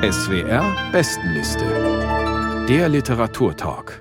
SWR Bestenliste. Der Literaturtalk.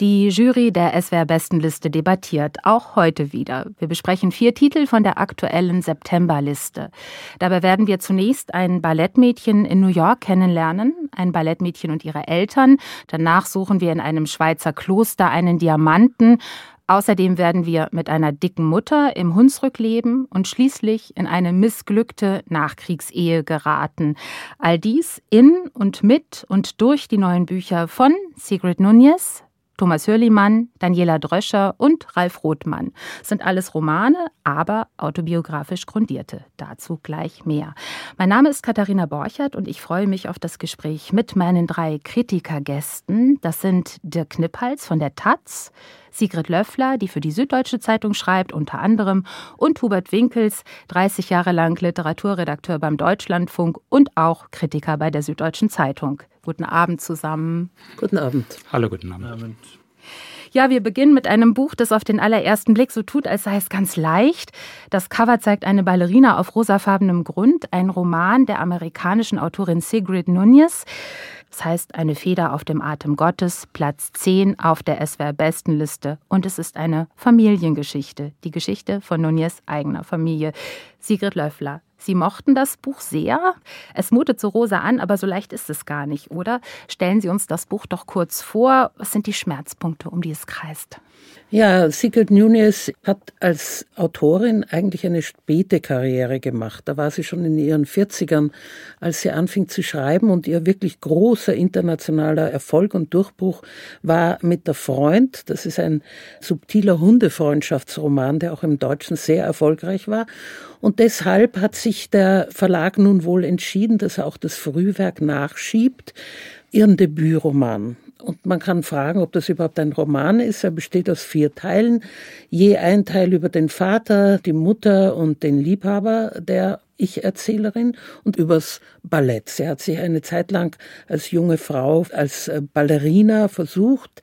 Die Jury der SWR-Bestenliste debattiert auch heute wieder. Wir besprechen vier Titel von der aktuellen Septemberliste. Dabei werden wir zunächst ein Ballettmädchen in New York kennenlernen, ein Ballettmädchen und ihre Eltern. Danach suchen wir in einem Schweizer Kloster einen Diamanten. Außerdem werden wir mit einer dicken Mutter im Hunsrück leben und schließlich in eine missglückte Nachkriegsehe geraten. All dies in und mit und durch die neuen Bücher von Sigrid Nunez, Thomas Hörlimann, Daniela Dröscher und Ralf Rothmann. sind alles Romane, aber autobiografisch grundierte. Dazu gleich mehr. Mein Name ist Katharina Borchert und ich freue mich auf das Gespräch mit meinen drei Kritikergästen. Das sind Dirk Kniphals von der Taz, Sigrid Löffler, die für die Süddeutsche Zeitung schreibt, unter anderem, und Hubert Winkels, 30 Jahre lang Literaturredakteur beim Deutschlandfunk und auch Kritiker bei der Süddeutschen Zeitung. Guten Abend zusammen. Guten Abend. Hallo, guten Abend. Ja, wir beginnen mit einem Buch, das auf den allerersten Blick so tut, als sei es ganz leicht. Das Cover zeigt eine Ballerina auf rosafarbenem Grund, ein Roman der amerikanischen Autorin Sigrid Nunez. Das heißt, eine Feder auf dem Atem Gottes, Platz 10 auf der SWR-Bestenliste. Und es ist eine Familiengeschichte, die Geschichte von Nunez eigener Familie. Sigrid Löffler, Sie mochten das Buch sehr. Es mutet so rosa an, aber so leicht ist es gar nicht, oder? Stellen Sie uns das Buch doch kurz vor. Was sind die Schmerzpunkte, um die es kreist? Ja, Sigrid Nunes hat als Autorin eigentlich eine späte Karriere gemacht. Da war sie schon in ihren 40ern, als sie anfing zu schreiben und ihr wirklich großer internationaler Erfolg und Durchbruch war mit der Freund. Das ist ein subtiler Hundefreundschaftsroman, der auch im Deutschen sehr erfolgreich war. Und deshalb hat sich der Verlag nun wohl entschieden, dass er auch das Frühwerk nachschiebt, ihren Debütroman. Und man kann fragen, ob das überhaupt ein Roman ist. Er besteht aus vier Teilen. Je ein Teil über den Vater, die Mutter und den Liebhaber der ich-Erzählerin und übers Ballett. Sie hat sich eine Zeit lang als junge Frau als äh, Ballerina versucht,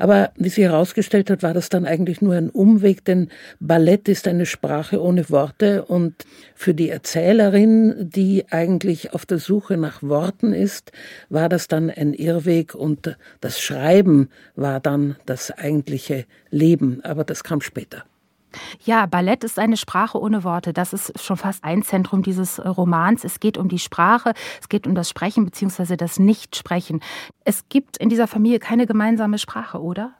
aber wie sie herausgestellt hat, war das dann eigentlich nur ein Umweg, denn Ballett ist eine Sprache ohne Worte und für die Erzählerin, die eigentlich auf der Suche nach Worten ist, war das dann ein Irrweg und das Schreiben war dann das eigentliche Leben, aber das kam später. Ja, Ballett ist eine Sprache ohne Worte. Das ist schon fast ein Zentrum dieses äh, Romans. Es geht um die Sprache, es geht um das Sprechen bzw. das Nichtsprechen. Es gibt in dieser Familie keine gemeinsame Sprache, oder?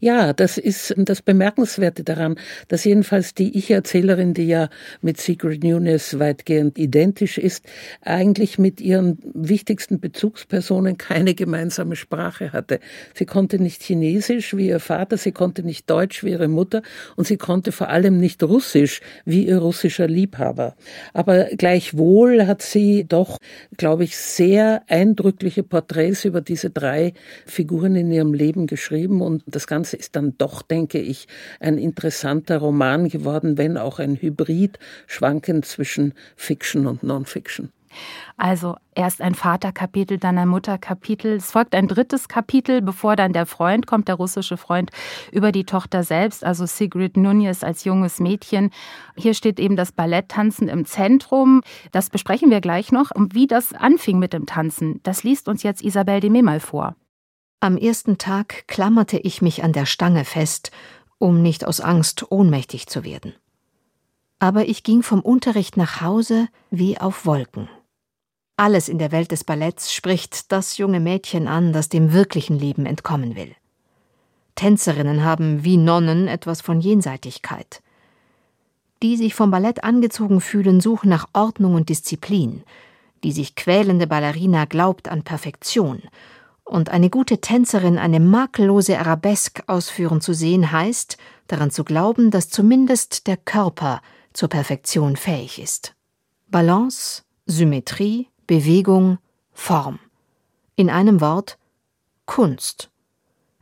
Ja, das ist das Bemerkenswerte daran, dass jedenfalls die Ich-Erzählerin, die ja mit Sigrid Nunes weitgehend identisch ist, eigentlich mit ihren wichtigsten Bezugspersonen keine gemeinsame Sprache hatte. Sie konnte nicht Chinesisch wie ihr Vater, sie konnte nicht Deutsch wie ihre Mutter und sie konnte vor allem nicht Russisch wie ihr russischer Liebhaber. Aber gleichwohl hat sie doch, glaube ich, sehr eindrückliche Porträts über diese drei Figuren in ihrem Leben geschrieben und das Ganze ist dann doch, denke ich, ein interessanter Roman geworden, wenn auch ein Hybrid schwankend zwischen Fiction und Non-Fiction. Also erst ein Vaterkapitel, dann ein Mutterkapitel. Es folgt ein drittes Kapitel, bevor dann der Freund kommt, der russische Freund, über die Tochter selbst, also Sigrid Nunez als junges Mädchen. Hier steht eben das Balletttanzen im Zentrum. Das besprechen wir gleich noch. Und wie das anfing mit dem Tanzen, das liest uns jetzt Isabel de Memal vor. Am ersten Tag klammerte ich mich an der Stange fest, um nicht aus Angst ohnmächtig zu werden. Aber ich ging vom Unterricht nach Hause wie auf Wolken. Alles in der Welt des Balletts spricht das junge Mädchen an, das dem wirklichen Leben entkommen will. Tänzerinnen haben wie Nonnen etwas von Jenseitigkeit. Die sich vom Ballett angezogen fühlen, suchen nach Ordnung und Disziplin. Die sich quälende Ballerina glaubt an Perfektion und eine gute Tänzerin eine makellose Arabesque ausführen zu sehen, heißt, daran zu glauben, dass zumindest der Körper zur Perfektion fähig ist. Balance, Symmetrie, Bewegung, Form. In einem Wort Kunst.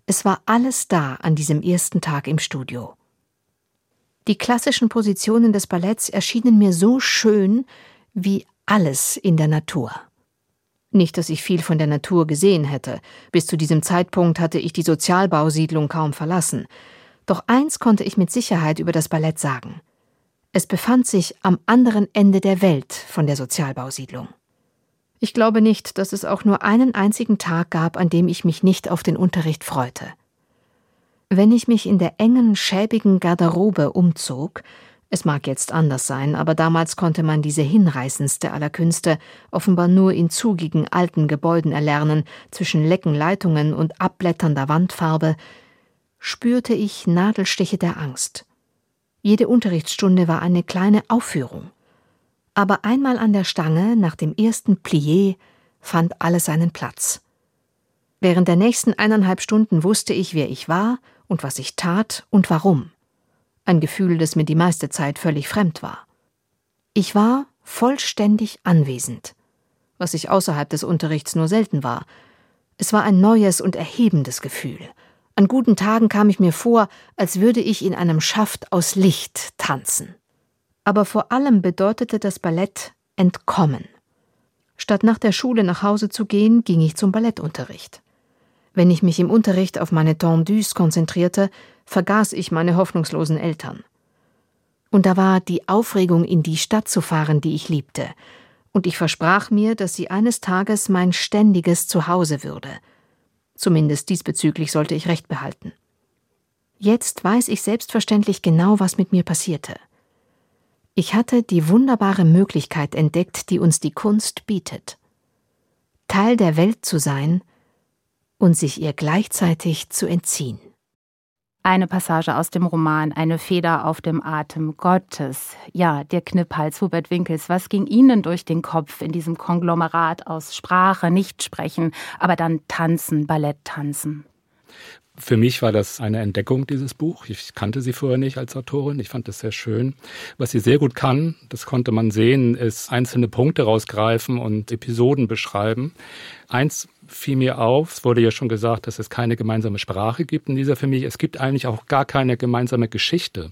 Es war alles da an diesem ersten Tag im Studio. Die klassischen Positionen des Balletts erschienen mir so schön wie alles in der Natur. Nicht, dass ich viel von der Natur gesehen hätte. Bis zu diesem Zeitpunkt hatte ich die Sozialbausiedlung kaum verlassen. Doch eins konnte ich mit Sicherheit über das Ballett sagen. Es befand sich am anderen Ende der Welt von der Sozialbausiedlung. Ich glaube nicht, dass es auch nur einen einzigen Tag gab, an dem ich mich nicht auf den Unterricht freute. Wenn ich mich in der engen, schäbigen Garderobe umzog, es mag jetzt anders sein, aber damals konnte man diese hinreißendste aller Künste offenbar nur in zugigen alten Gebäuden erlernen, zwischen lecken Leitungen und abblätternder Wandfarbe, spürte ich Nadelstiche der Angst. Jede Unterrichtsstunde war eine kleine Aufführung. Aber einmal an der Stange, nach dem ersten Plié, fand alles seinen Platz. Während der nächsten eineinhalb Stunden wusste ich, wer ich war und was ich tat und warum. Ein Gefühl, das mir die meiste Zeit völlig fremd war. Ich war vollständig anwesend, was ich außerhalb des Unterrichts nur selten war. Es war ein neues und erhebendes Gefühl. An guten Tagen kam ich mir vor, als würde ich in einem Schaft aus Licht tanzen aber vor allem bedeutete das Ballett Entkommen. Statt nach der Schule nach Hause zu gehen, ging ich zum Ballettunterricht. Wenn ich mich im Unterricht auf meine Tendus konzentrierte, vergaß ich meine hoffnungslosen Eltern. Und da war die Aufregung, in die Stadt zu fahren, die ich liebte, und ich versprach mir, dass sie eines Tages mein ständiges Zuhause würde. Zumindest diesbezüglich sollte ich Recht behalten. Jetzt weiß ich selbstverständlich genau, was mit mir passierte. Ich hatte die wunderbare Möglichkeit entdeckt, die uns die Kunst bietet. Teil der Welt zu sein und sich ihr gleichzeitig zu entziehen. Eine Passage aus dem Roman Eine Feder auf dem Atem Gottes. Ja, der Knipphals Hubert Winkels, was ging Ihnen durch den Kopf in diesem Konglomerat aus Sprache, Nichtsprechen, aber dann Tanzen, Ballett tanzen? Für mich war das eine Entdeckung, dieses Buch. Ich kannte sie vorher nicht als Autorin. Ich fand es sehr schön. Was sie sehr gut kann, das konnte man sehen, ist einzelne Punkte rausgreifen und Episoden beschreiben. Eins fiel mir auf, es wurde ja schon gesagt, dass es keine gemeinsame Sprache gibt in dieser Familie. Es gibt eigentlich auch gar keine gemeinsame Geschichte.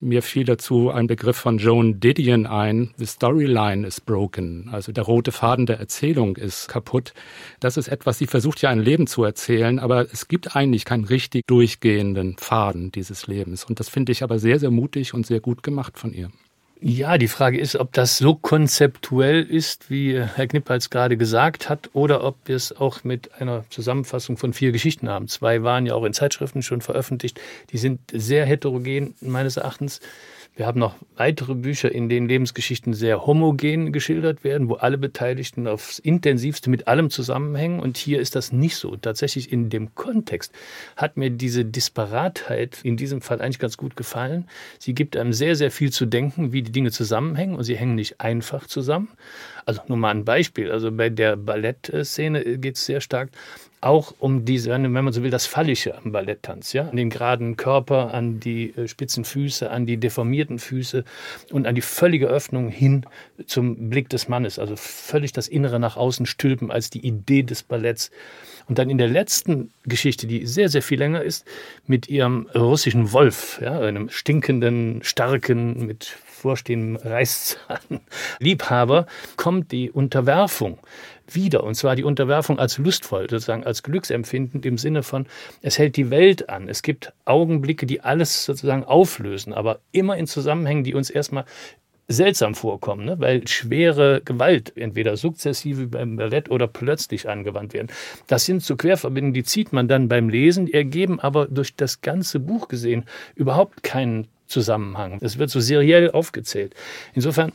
Mir fiel dazu ein Begriff von Joan Didion ein, The Storyline is broken, also der rote Faden der Erzählung ist kaputt. Das ist etwas, sie versucht ja ein Leben zu erzählen, aber es gibt eigentlich keinen richtig durchgehenden Faden dieses Lebens. Und das finde ich aber sehr, sehr mutig und sehr gut gemacht von ihr. Ja, die Frage ist, ob das so konzeptuell ist, wie Herr Knippals gerade gesagt hat, oder ob wir es auch mit einer Zusammenfassung von vier Geschichten haben. Zwei waren ja auch in Zeitschriften schon veröffentlicht. Die sind sehr heterogen meines Erachtens. Wir haben noch weitere Bücher, in denen Lebensgeschichten sehr homogen geschildert werden, wo alle Beteiligten aufs intensivste mit allem zusammenhängen. Und hier ist das nicht so. Tatsächlich in dem Kontext hat mir diese Disparatheit in diesem Fall eigentlich ganz gut gefallen. Sie gibt einem sehr, sehr viel zu denken, wie die Dinge zusammenhängen. Und sie hängen nicht einfach zusammen. Also nur mal ein Beispiel. Also bei der Ballettszene geht es sehr stark auch um diese, wenn man so will, das Fallische am Balletttanz, ja, an den geraden Körper, an die äh, spitzen Füße, an die deformierten Füße und an die völlige Öffnung hin zum Blick des Mannes, also völlig das Innere nach außen stülpen als die Idee des Balletts. Und dann in der letzten Geschichte, die sehr, sehr viel länger ist, mit ihrem russischen Wolf, ja, einem stinkenden, starken, mit vorstehendem Reißzahn Liebhaber, kommt die Unterwerfung wieder. Und zwar die Unterwerfung als lustvoll, sozusagen als glücksempfindend im Sinne von, es hält die Welt an. Es gibt Augenblicke, die alles sozusagen auflösen, aber immer in Zusammenhängen, die uns erstmal seltsam vorkommen, ne? weil schwere Gewalt entweder sukzessive beim Ballett oder plötzlich angewandt werden. Das sind so Querverbindungen, die zieht man dann beim Lesen, die ergeben aber durch das ganze Buch gesehen überhaupt keinen Zusammenhang. Es wird so seriell aufgezählt. Insofern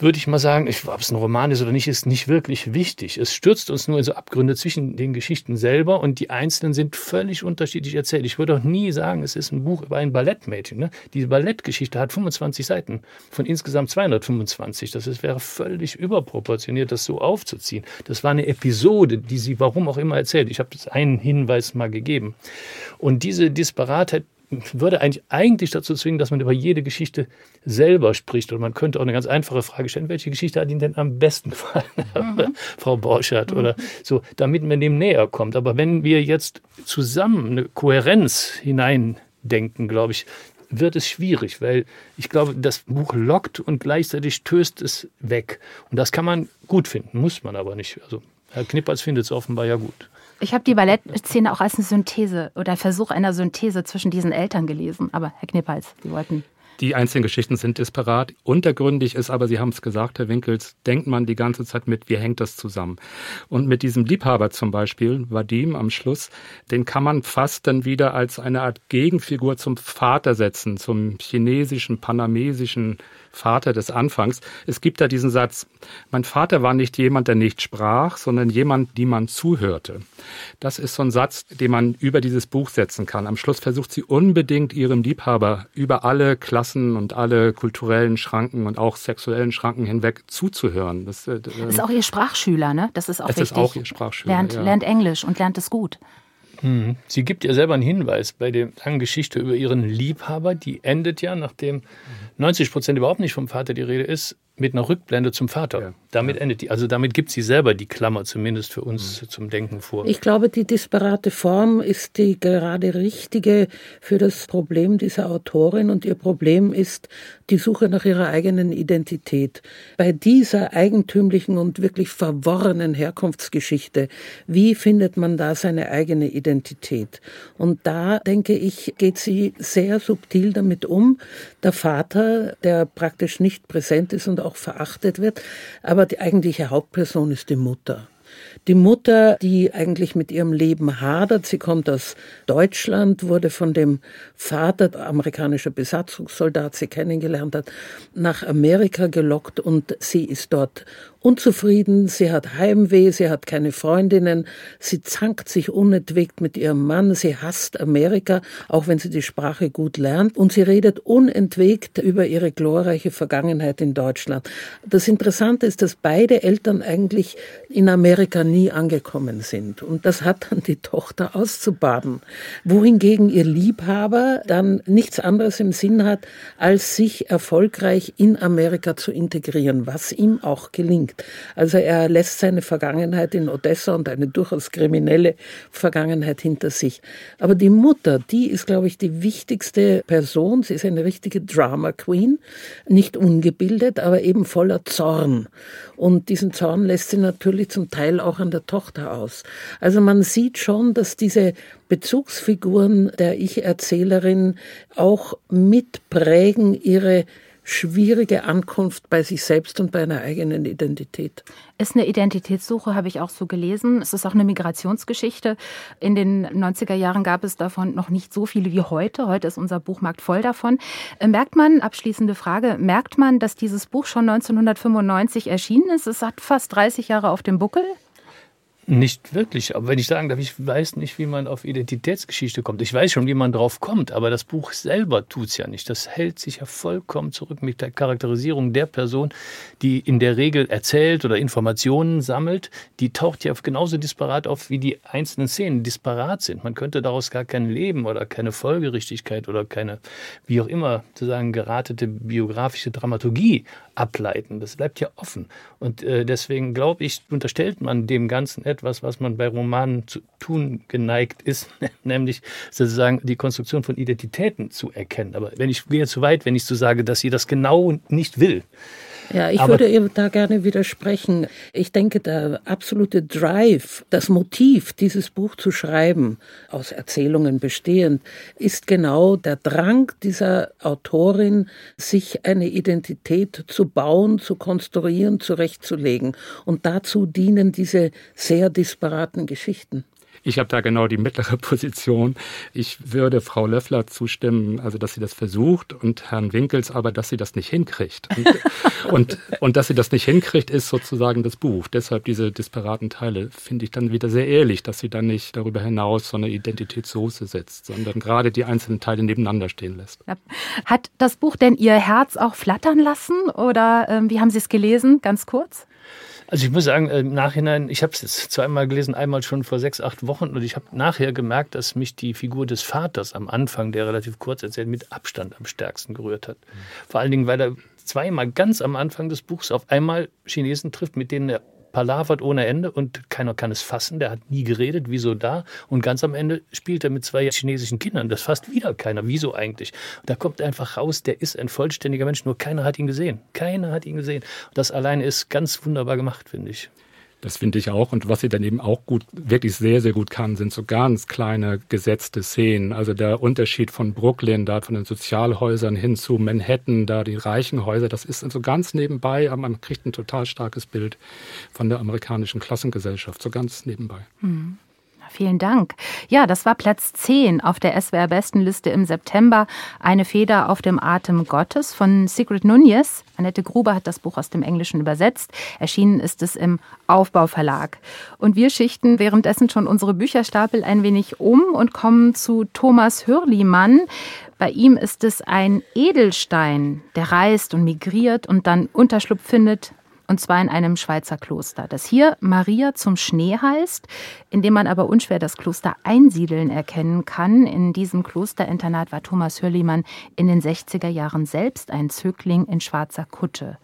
würde ich mal sagen, ob es ein Roman ist oder nicht, ist nicht wirklich wichtig. Es stürzt uns nur in so Abgründe zwischen den Geschichten selber und die einzelnen sind völlig unterschiedlich erzählt. Ich würde auch nie sagen, es ist ein Buch über ein Ballettmädchen. Ne? Die Ballettgeschichte hat 25 Seiten von insgesamt 225. Das ist, wäre völlig überproportioniert, das so aufzuziehen. Das war eine Episode, die sie warum auch immer erzählt. Ich habe einen Hinweis mal gegeben. Und diese Disparatheit würde eigentlich, eigentlich dazu zwingen, dass man über jede Geschichte selber spricht. Und man könnte auch eine ganz einfache Frage stellen, welche Geschichte hat Ihnen denn am besten gefallen, mhm. Frau Borschert, oder so, damit man dem näher kommt. Aber wenn wir jetzt zusammen eine Kohärenz hineindenken, glaube ich, wird es schwierig, weil ich glaube, das Buch lockt und gleichzeitig stößt es weg. Und das kann man gut finden, muss man aber nicht. Also Herr Knippers findet es offenbar ja gut. Ich habe die Ballettszene auch als eine Synthese oder Versuch einer Synthese zwischen diesen Eltern gelesen. Aber Herr Knippals, Sie wollten. Die einzelnen Geschichten sind disparat. Untergründig ist aber, Sie haben es gesagt, Herr Winkels, denkt man die ganze Zeit mit, wie hängt das zusammen? Und mit diesem Liebhaber zum Beispiel, Vadim am Schluss, den kann man fast dann wieder als eine Art Gegenfigur zum Vater setzen, zum chinesischen, panamesischen Vater des Anfangs. Es gibt da diesen Satz, mein Vater war nicht jemand, der nicht sprach, sondern jemand, die man zuhörte. Das ist so ein Satz, den man über dieses Buch setzen kann. Am Schluss versucht sie unbedingt ihrem Liebhaber über alle Klassen und alle kulturellen Schranken und auch sexuellen Schranken hinweg zuzuhören. Das, äh, das ist auch ihr Sprachschüler, ne? Das ist auch es wichtig. ist auch ihr Sprachschüler. Lernt, ja. lernt Englisch und lernt es gut. Mhm. Sie gibt ja selber einen Hinweis bei der langen Geschichte über ihren Liebhaber. Die endet ja, nachdem 90 Prozent überhaupt nicht vom Vater die Rede ist, mit einer Rückblende zum Vater. Ja. Damit ja. endet die. Also damit gibt sie selber die Klammer zumindest für uns mhm. zum Denken vor. Ich glaube, die disparate Form ist die gerade richtige für das Problem dieser Autorin und ihr Problem ist die Suche nach ihrer eigenen Identität. Bei dieser eigentümlichen und wirklich verworrenen Herkunftsgeschichte, wie findet man da seine eigene Identität? Und da, denke ich, geht sie sehr subtil damit um. Der Vater, der praktisch nicht präsent ist und auch verachtet wird, aber die eigentliche Hauptperson ist die Mutter. Die Mutter, die eigentlich mit ihrem Leben hadert, sie kommt aus Deutschland, wurde von dem Vater, amerikanischer Besatzungssoldat, sie kennengelernt hat, nach Amerika gelockt und sie ist dort unzufrieden, sie hat Heimweh, sie hat keine Freundinnen, sie zankt sich unentwegt mit ihrem Mann, sie hasst Amerika, auch wenn sie die Sprache gut lernt, und sie redet unentwegt über ihre glorreiche Vergangenheit in Deutschland. Das Interessante ist, dass beide Eltern eigentlich in Amerika nie angekommen sind. Und das hat dann die Tochter auszubaden. Wohingegen ihr Liebhaber dann nichts anderes im Sinn hat, als sich erfolgreich in Amerika zu integrieren, was ihm auch gelingt denkt. Also er lässt seine Vergangenheit in Odessa und eine durchaus kriminelle Vergangenheit hinter sich. Aber die Mutter, die ist, glaube ich, die wichtigste Person. Sie ist eine richtige Drama Queen, nicht ungebildet, aber eben voller Zorn. Und diesen Zorn lässt sie natürlich zum Teil auch an der Tochter aus. Also man sieht schon, dass diese Bezugsfiguren der Ich-Erzählerin auch mitprägen ihre schwierige Ankunft bei sich selbst und bei einer eigenen Identität. Ist eine Identitätssuche, habe ich auch so gelesen. Es ist auch eine Migrationsgeschichte. In den 90er Jahren gab es davon noch nicht so viele wie heute. Heute ist unser Buchmarkt voll davon. Äh, merkt man, abschließende Frage, merkt man, dass dieses Buch schon 1995 erschienen ist? Es hat fast 30 Jahre auf dem Buckel. Nicht wirklich. Aber wenn ich sagen darf, ich weiß nicht, wie man auf Identitätsgeschichte kommt. Ich weiß schon, wie man drauf kommt, aber das Buch selber tut es ja nicht. Das hält sich ja vollkommen zurück mit der Charakterisierung der Person, die in der Regel erzählt oder Informationen sammelt. Die taucht ja genauso disparat auf, wie die einzelnen Szenen disparat sind. Man könnte daraus gar kein Leben oder keine Folgerichtigkeit oder keine, wie auch immer, sozusagen geratete biografische Dramaturgie ableiten. Das bleibt ja offen. Und äh, deswegen glaube ich, unterstellt man dem Ganzen etwas, was man bei Romanen zu tun geneigt ist, nämlich sozusagen die Konstruktion von Identitäten zu erkennen. Aber wenn ich gehe zu weit, wenn ich so sage, dass sie das genau nicht will, ja, ich Aber würde ihr da gerne widersprechen. Ich denke, der absolute Drive, das Motiv, dieses Buch zu schreiben, aus Erzählungen bestehend, ist genau der Drang dieser Autorin, sich eine Identität zu bauen, zu konstruieren, zurechtzulegen. Und dazu dienen diese sehr disparaten Geschichten. Ich habe da genau die mittlere Position. Ich würde Frau Löffler zustimmen, also dass sie das versucht und Herrn Winkels aber, dass sie das nicht hinkriegt. Und, und, und dass sie das nicht hinkriegt, ist sozusagen das Buch. Deshalb diese disparaten Teile finde ich dann wieder sehr ehrlich, dass sie dann nicht darüber hinaus so eine Identitätssoße setzt, sondern gerade die einzelnen Teile nebeneinander stehen lässt. Hat das Buch denn Ihr Herz auch flattern lassen oder äh, wie haben Sie es gelesen? Ganz kurz. Also ich muss sagen, äh, im Nachhinein, ich habe es jetzt zweimal gelesen, einmal schon vor sechs, acht Wochen und ich habe nachher gemerkt, dass mich die Figur des Vaters am Anfang, der relativ kurz erzählt, mit Abstand am stärksten gerührt hat. Vor allen Dingen, weil er zweimal ganz am Anfang des Buchs auf einmal Chinesen trifft, mit denen er palavert ohne Ende und keiner kann es fassen. Der hat nie geredet, wieso da? Und ganz am Ende spielt er mit zwei chinesischen Kindern. Das fasst wieder keiner. Wieso eigentlich? Und da kommt einfach raus, der ist ein vollständiger Mensch, nur keiner hat ihn gesehen. Keiner hat ihn gesehen. Das alleine ist ganz wunderbar gemacht, finde ich. Das finde ich auch. Und was sie dann eben auch gut, wirklich sehr, sehr gut kann, sind so ganz kleine gesetzte Szenen. Also der Unterschied von Brooklyn, da von den Sozialhäusern hin zu Manhattan, da die reichen Häuser, das ist so ganz nebenbei, aber man kriegt ein total starkes Bild von der amerikanischen Klassengesellschaft, so ganz nebenbei. Mhm. Vielen Dank. Ja, das war Platz 10 auf der SWR-Bestenliste im September. Eine Feder auf dem Atem Gottes von Sigrid Nunez. Annette Gruber hat das Buch aus dem Englischen übersetzt. Erschienen ist es im Aufbauverlag. Und wir schichten währenddessen schon unsere Bücherstapel ein wenig um und kommen zu Thomas Hürlimann. Bei ihm ist es ein Edelstein, der reist und migriert und dann Unterschlupf findet und zwar in einem Schweizer Kloster, das hier Maria zum Schnee heißt, in dem man aber unschwer das Kloster Einsiedeln erkennen kann. In diesem Klosterinternat war Thomas Hürlimann in den 60er Jahren selbst ein Zögling in schwarzer Kutte.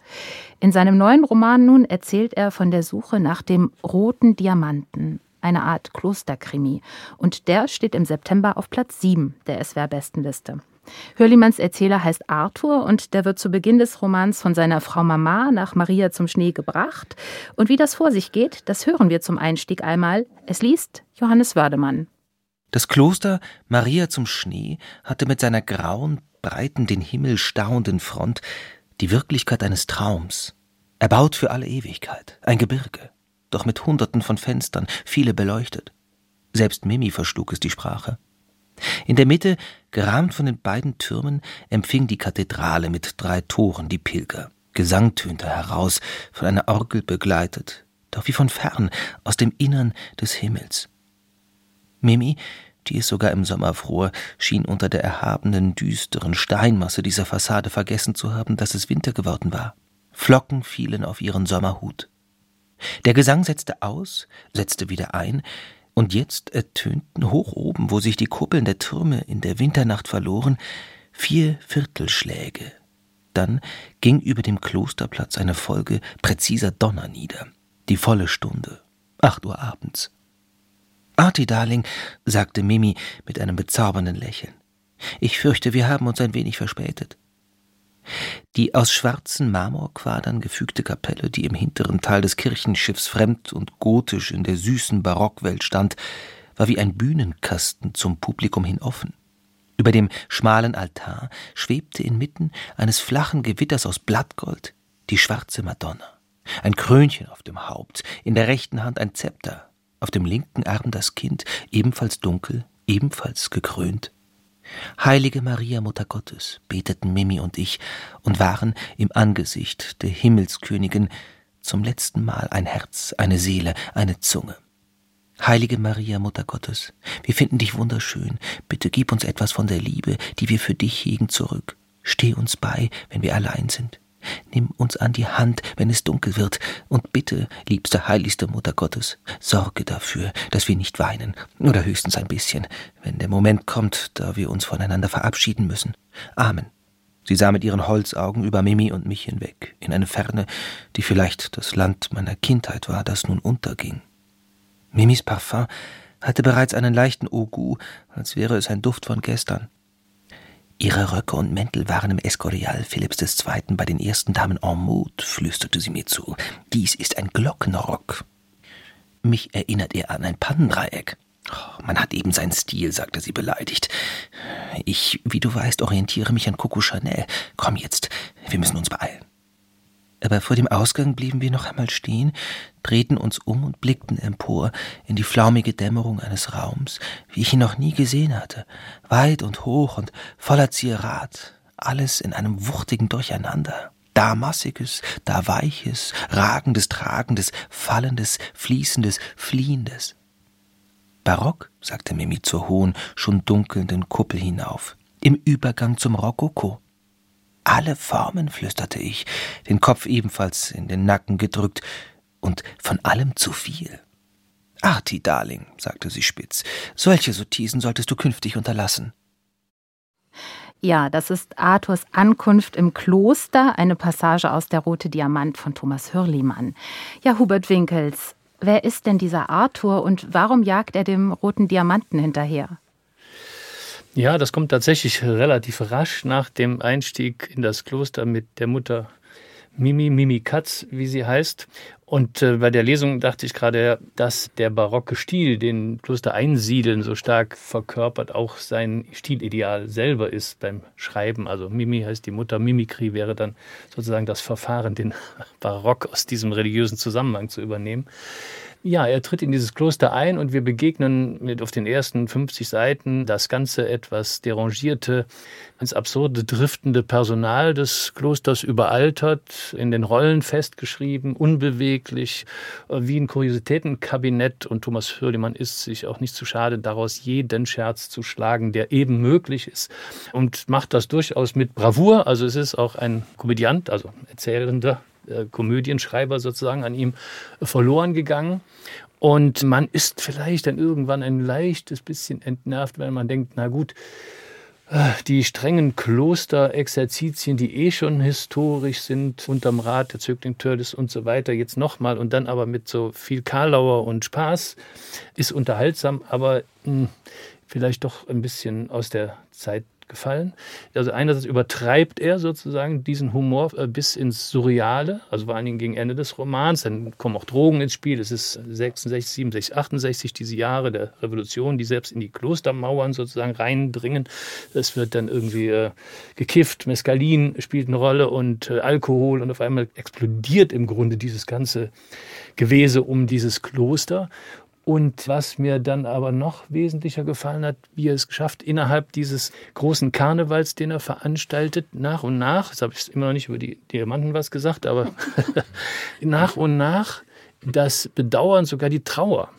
In seinem neuen Roman nun erzählt er von der Suche nach dem roten Diamanten, eine Art Klosterkrimi. Und der steht im September auf Platz 7 der SWR-Bestenliste. Hürlimanns Erzähler heißt Arthur und der wird zu Beginn des Romans von seiner Frau Mama nach Maria zum Schnee gebracht. Und wie das vor sich geht, das hören wir zum Einstieg einmal. Es liest Johannes Wördemann. Das Kloster Maria zum Schnee hatte mit seiner grauen, breiten, den Himmel stauenden Front die Wirklichkeit eines Traums. Erbaut für alle Ewigkeit, ein Gebirge, doch mit Hunderten von Fenstern, viele beleuchtet. Selbst Mimi verschlug es die Sprache. In der Mitte, gerahmt von den beiden Türmen, empfing die Kathedrale mit drei Toren die Pilger. Gesang tönte heraus, von einer Orgel begleitet, doch wie von fern, aus dem Innern des Himmels. Mimi, die es sogar im Sommer fror, schien unter der erhabenen, düsteren Steinmasse dieser Fassade vergessen zu haben, dass es Winter geworden war. Flocken fielen auf ihren Sommerhut. Der Gesang setzte aus, setzte wieder ein, und jetzt ertönten hoch oben, wo sich die Kuppeln der Türme in der Winternacht verloren, vier Viertelschläge. Dann ging über dem Klosterplatz eine Folge präziser Donner nieder. Die volle Stunde. Acht Uhr abends. Arti, Darling, sagte Mimi mit einem bezaubernden Lächeln. Ich fürchte, wir haben uns ein wenig verspätet. Die aus schwarzen Marmorquadern gefügte Kapelle, die im hinteren Teil des Kirchenschiffs fremd und gotisch in der süßen Barockwelt stand, war wie ein Bühnenkasten zum Publikum hin offen. Über dem schmalen Altar schwebte inmitten eines flachen Gewitters aus Blattgold die schwarze Madonna. Ein Krönchen auf dem Haupt, in der rechten Hand ein Zepter, auf dem linken Arm das Kind, ebenfalls dunkel, ebenfalls gekrönt. Heilige Maria, Mutter Gottes, beteten Mimi und ich und waren im Angesicht der Himmelskönigin zum letzten Mal ein Herz, eine Seele, eine Zunge. Heilige Maria, Mutter Gottes, wir finden dich wunderschön. Bitte gib uns etwas von der Liebe, die wir für dich hegen, zurück. Steh uns bei, wenn wir allein sind. Nimm uns an die Hand, wenn es dunkel wird, und bitte, liebste, heiligste Mutter Gottes, sorge dafür, dass wir nicht weinen, oder höchstens ein bisschen, wenn der Moment kommt, da wir uns voneinander verabschieden müssen. Amen. Sie sah mit ihren Holzaugen über Mimi und mich hinweg, in eine Ferne, die vielleicht das Land meiner Kindheit war, das nun unterging. Mimis Parfum hatte bereits einen leichten Ogu, als wäre es ein Duft von gestern. Ihre Röcke und Mäntel waren im Escorial Philipps II. bei den ersten Damen en mode, flüsterte sie mir zu. Dies ist ein Glockenrock. Mich erinnert er an ein Pannendreieck. Oh, man hat eben seinen Stil, sagte sie beleidigt. Ich, wie du weißt, orientiere mich an Coco Chanel. Komm jetzt, wir müssen uns beeilen aber vor dem Ausgang blieben wir noch einmal stehen, drehten uns um und blickten empor in die flaumige Dämmerung eines Raums, wie ich ihn noch nie gesehen hatte, weit und hoch und voller Zierat, alles in einem wuchtigen Durcheinander. Da massiges, da weiches, ragendes, tragendes, fallendes, fließendes, fliehendes. Barock, sagte Mimi zur hohen, schon dunkelnden Kuppel hinauf, im Übergang zum Rokoko alle Formen, flüsterte ich, den Kopf ebenfalls in den Nacken gedrückt, und von allem zu viel. Arti, Darling, sagte sie spitz, solche Sottisen solltest du künftig unterlassen. Ja, das ist Arthurs Ankunft im Kloster, eine Passage aus Der rote Diamant von Thomas Hürlimann. Ja, Hubert Winkels, wer ist denn dieser Arthur und warum jagt er dem roten Diamanten hinterher? Ja, das kommt tatsächlich relativ rasch nach dem Einstieg in das Kloster mit der Mutter Mimi, Mimi Katz, wie sie heißt. Und äh, bei der Lesung dachte ich gerade, dass der barocke Stil, den Kloster Einsiedeln so stark verkörpert, auch sein Stilideal selber ist beim Schreiben. Also Mimi heißt die Mutter, Mimikry wäre dann sozusagen das Verfahren, den Barock aus diesem religiösen Zusammenhang zu übernehmen. Ja, er tritt in dieses Kloster ein und wir begegnen mit auf den ersten 50 Seiten das ganze etwas derangierte, ins Absurde driftende Personal des Klosters überaltert, in den Rollen festgeschrieben, unbeweglich, wie ein Kuriositätenkabinett. Und Thomas Hürlimann ist sich auch nicht zu schade, daraus jeden Scherz zu schlagen, der eben möglich ist. Und macht das durchaus mit Bravour. Also es ist auch ein Komödiant, also Erzählender äh, Komödienschreiber sozusagen an ihm verloren gegangen. Und man ist vielleicht dann irgendwann ein leichtes bisschen entnervt, wenn man denkt, na gut, äh, die strengen Klosterexerzitien, die eh schon historisch sind, unterm Rat der Zögling Törles und so weiter, jetzt nochmal und dann aber mit so viel Karlauer und Spaß, ist unterhaltsam, aber mh, hm, vielleicht doch ein bisschen aus der Zeit gefallen. Also einerseits übertreibt er sozusagen diesen Humor äh, bis ins Surreale, also vor allen Dingen gegen Ende des Romans. Dann kommen auch Drogen ins Spiel. Es ist 66, 67, 68, diese Jahre der Revolution, die selbst in die Klostermauern sozusagen reindringen. Es wird dann irgendwie äh, gekifft, Mescalin spielt eine Rolle und äh, Alkohol und auf einmal explodiert im Grunde dieses ganze Gewese um dieses Kloster. Und was mir dann aber noch wesentlicher gefallen hat, wie er es geschafft, innerhalb dieses großen Karnevals, den er veranstaltet, nach und nach, jetzt habe ich immer noch nicht über die Diamanten was gesagt, aber nach und nach das Bedauern, sogar die Trauer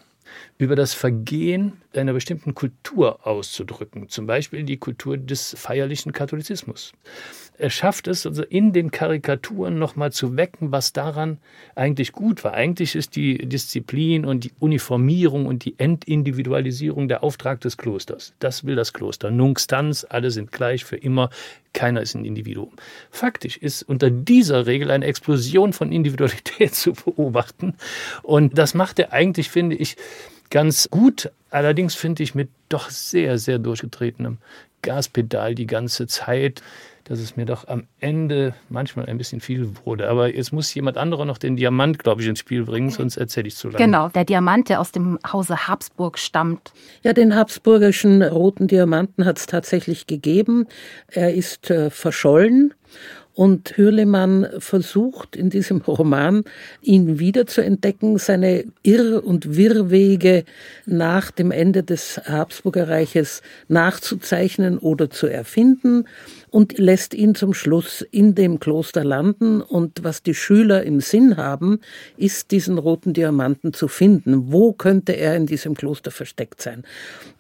über das Vergehen einer bestimmten Kultur auszudrücken, zum Beispiel die Kultur des feierlichen Katholizismus er schafft es, also in den Karikaturen nochmal zu wecken, was daran eigentlich gut war. Eigentlich ist die Disziplin und die Uniformierung und die Entindividualisierung der Auftrag des Klosters. Das will das Kloster. Nunc stans, alle sind gleich für immer, keiner ist ein Individuum. Faktisch ist unter dieser Regel eine Explosion von Individualität zu beobachten. Und das macht er eigentlich, finde ich, ganz gut. Allerdings finde ich mit doch sehr, sehr durchgetretenem Gaspedal die ganze Zeit dass es mir doch am Ende manchmal ein bisschen viel wurde. Aber jetzt muss jemand anderer noch den Diamant, glaube ich, ins Spiel bringen, sonst erzähle ich zu lange. Genau, der Diamant, der aus dem Hause Habsburg stammt. Ja, den habsburgischen roten Diamanten hat es tatsächlich gegeben. Er ist äh, verschollen und Hürlemann versucht in diesem Roman, ihn wiederzuentdecken, seine Irr- und Wirrwege nach dem Ende des Habsburger Reiches nachzuzeichnen oder zu erfinden und lässt ihn zum Schluss in dem Kloster landen. Und was die Schüler im Sinn haben, ist, diesen roten Diamanten zu finden. Wo könnte er in diesem Kloster versteckt sein?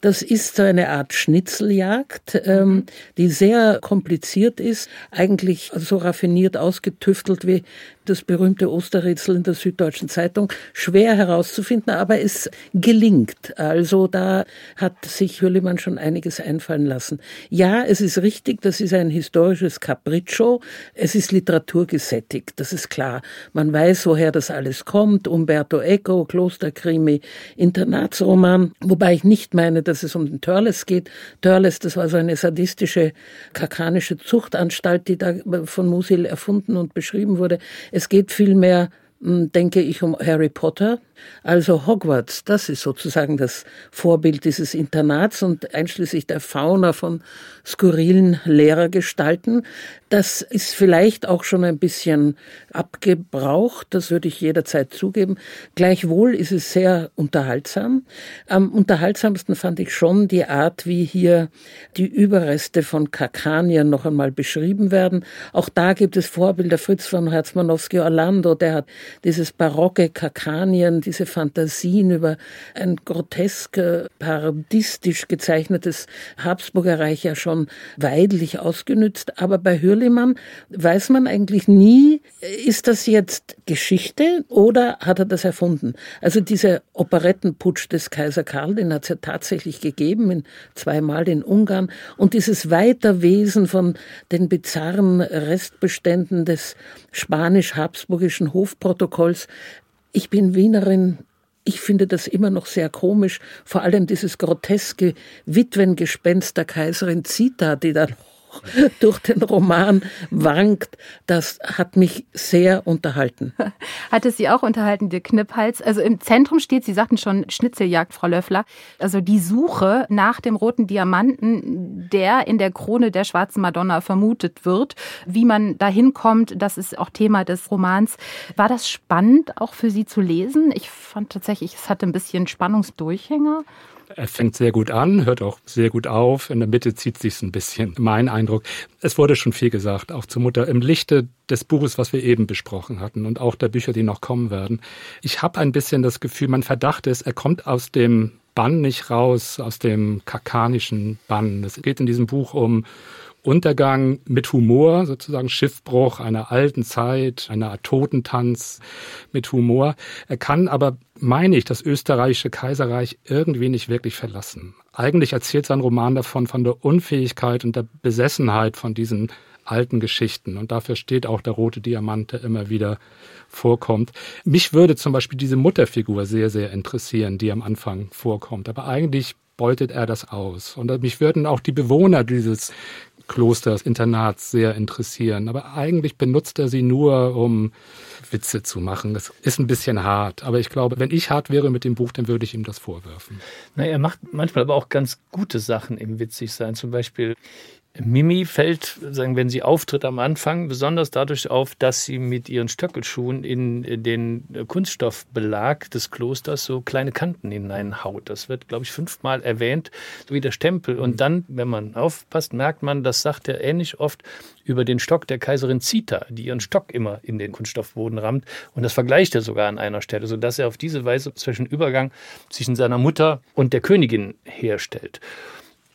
Das ist so eine Art Schnitzeljagd, ähm, die sehr kompliziert ist, eigentlich so raffiniert ausgetüftelt wie das berühmte Osterrätsel in der Süddeutschen Zeitung, schwer herauszufinden, aber es gelingt. Also da hat sich Hürlimann schon einiges einfallen lassen. Ja, es ist richtig, das ist ein historisches Capriccio, es ist literaturgesättigt, das ist klar. Man weiß, woher das alles kommt, Umberto Eco, Klosterkrimi, Internatsroman, wobei ich nicht meine, dass es um den Törles geht. Törles, das war so eine sadistische, kakanische Zuchtanstalt, die da von Musil erfunden und beschrieben wurde. Es geht vielmehr, denke ich, um Harry Potter, also Hogwarts, das ist sozusagen das Vorbild dieses Internats und einschließlich der Fauna von skurrilen Lehrergestalten. Das ist vielleicht auch schon ein bisschen abgebraucht, das würde ich jederzeit zugeben. Gleichwohl ist es sehr unterhaltsam. Am unterhaltsamsten fand ich schon die Art, wie hier die Überreste von Kakanien noch einmal beschrieben werden. Auch da gibt es Vorbilder. Fritz von Herzmanowski Orlando, der hat dieses barocke Kakanien, diese Fantasien über ein grotesk parodistisch gezeichnetes Habsburger Reich ja schon weidlich ausgenützt. Aber bei Hürlimann weiß man eigentlich nie, ist das jetzt Geschichte oder hat er das erfunden? Also dieser Operettenputsch des Kaiser Karl, den hat es ja tatsächlich gegeben, in, zweimal in Ungarn. Und dieses Weiterwesen von den bizarren Restbeständen des spanisch-habsburgischen Hofprotokolls, ich bin Wienerin. Ich finde das immer noch sehr komisch. Vor allem dieses groteske Witwengespenst der Kaiserin Zita, die dann auch durch den Roman wankt, das hat mich sehr unterhalten. Hat es Sie auch unterhalten, der Knipphals? Also im Zentrum steht, Sie sagten schon, Schnitzeljagd, Frau Löffler. Also die Suche nach dem roten Diamanten, der in der Krone der schwarzen Madonna vermutet wird. Wie man dahin kommt, das ist auch Thema des Romans. War das spannend auch für Sie zu lesen? Ich fand tatsächlich, es hatte ein bisschen Spannungsdurchhänger. Er fängt sehr gut an, hört auch sehr gut auf. In der Mitte zieht sich ein bisschen. Mein Eindruck. Es wurde schon viel gesagt, auch zur Mutter im Lichte des Buches, was wir eben besprochen hatten und auch der Bücher, die noch kommen werden. Ich habe ein bisschen das Gefühl, mein Verdacht ist, er kommt aus dem Bann nicht raus, aus dem kakanischen Bann. Es geht in diesem Buch um Untergang mit Humor, sozusagen Schiffbruch einer alten Zeit, einer Art Totentanz mit Humor. Er kann aber, meine ich, das österreichische Kaiserreich irgendwie nicht wirklich verlassen. Eigentlich erzählt sein Roman davon, von der Unfähigkeit und der Besessenheit von diesen alten Geschichten. Und dafür steht auch der rote Diamant, der immer wieder vorkommt. Mich würde zum Beispiel diese Mutterfigur sehr, sehr interessieren, die am Anfang vorkommt. Aber eigentlich beutet er das aus. Und mich würden auch die Bewohner dieses Klosters, Internats sehr interessieren. Aber eigentlich benutzt er sie nur, um Witze zu machen. Das ist ein bisschen hart. Aber ich glaube, wenn ich hart wäre mit dem Buch, dann würde ich ihm das vorwerfen. Na, er macht manchmal aber auch ganz gute Sachen im Witzigsein. Zum Beispiel Mimi fällt, sagen, wenn sie auftritt am Anfang, besonders dadurch auf, dass sie mit ihren Stöckelschuhen in den Kunststoffbelag des Klosters so kleine Kanten hineinhaut. Das wird, glaube ich, fünfmal erwähnt, wie der Stempel. Und dann, wenn man aufpasst, merkt man, das sagt er ähnlich oft über den Stock der Kaiserin Zita, die ihren Stock immer in den Kunststoffboden rammt. Und das vergleicht er sogar an einer Stelle, sodass er auf diese Weise zwischen Übergang zwischen seiner Mutter und der Königin herstellt.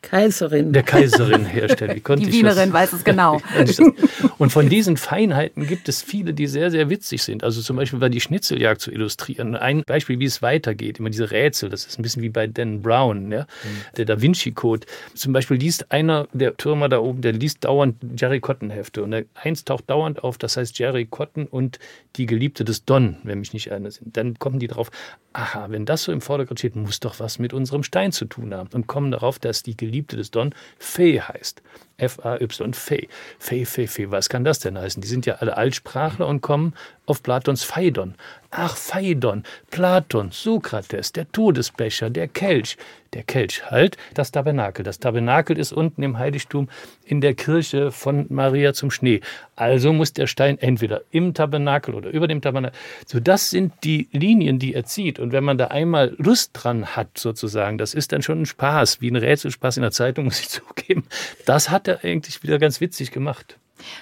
Kaiserin. Der Kaiserin herstellen. die Wienerin das? weiß es genau. Und von diesen Feinheiten gibt es viele, die sehr, sehr witzig sind. Also zum Beispiel bei die Schnitzeljagd zu illustrieren. Ein Beispiel, wie es weitergeht, immer diese Rätsel, das ist ein bisschen wie bei Dan Brown, ja? Mhm. der Da Vinci-Code. Zum Beispiel liest einer der Türmer da oben, der liest dauernd Jerry Cotton-Hefte. Und eins taucht dauernd auf, das heißt Jerry Cotton und die Geliebte des Don, wenn mich nicht erinnert sind. Dann kommen die drauf, aha, wenn das so im Vordergrund steht, muss doch was mit unserem Stein zu tun haben. Und kommen darauf, dass die Geliebte des Don Fee heißt. F-A-Y, Fee. Fee, Fee, Fee. Was kann das denn heißen? Die sind ja alle Altsprachler und kommen auf Platons Phaidon. Ach, Phaidon, Platon, Sokrates, der Todesbecher, der Kelch. Der Kelch halt, das Tabernakel. Das Tabernakel ist unten im Heiligtum in der Kirche von Maria zum Schnee. Also muss der Stein entweder im Tabernakel oder über dem Tabernakel. So, das sind die Linien, die er zieht. Und wenn man da einmal Lust dran hat, sozusagen, das ist dann schon ein Spaß, wie ein Rätselspaß in der Zeitung, muss ich zugeben. Das hat er eigentlich wieder ganz witzig gemacht.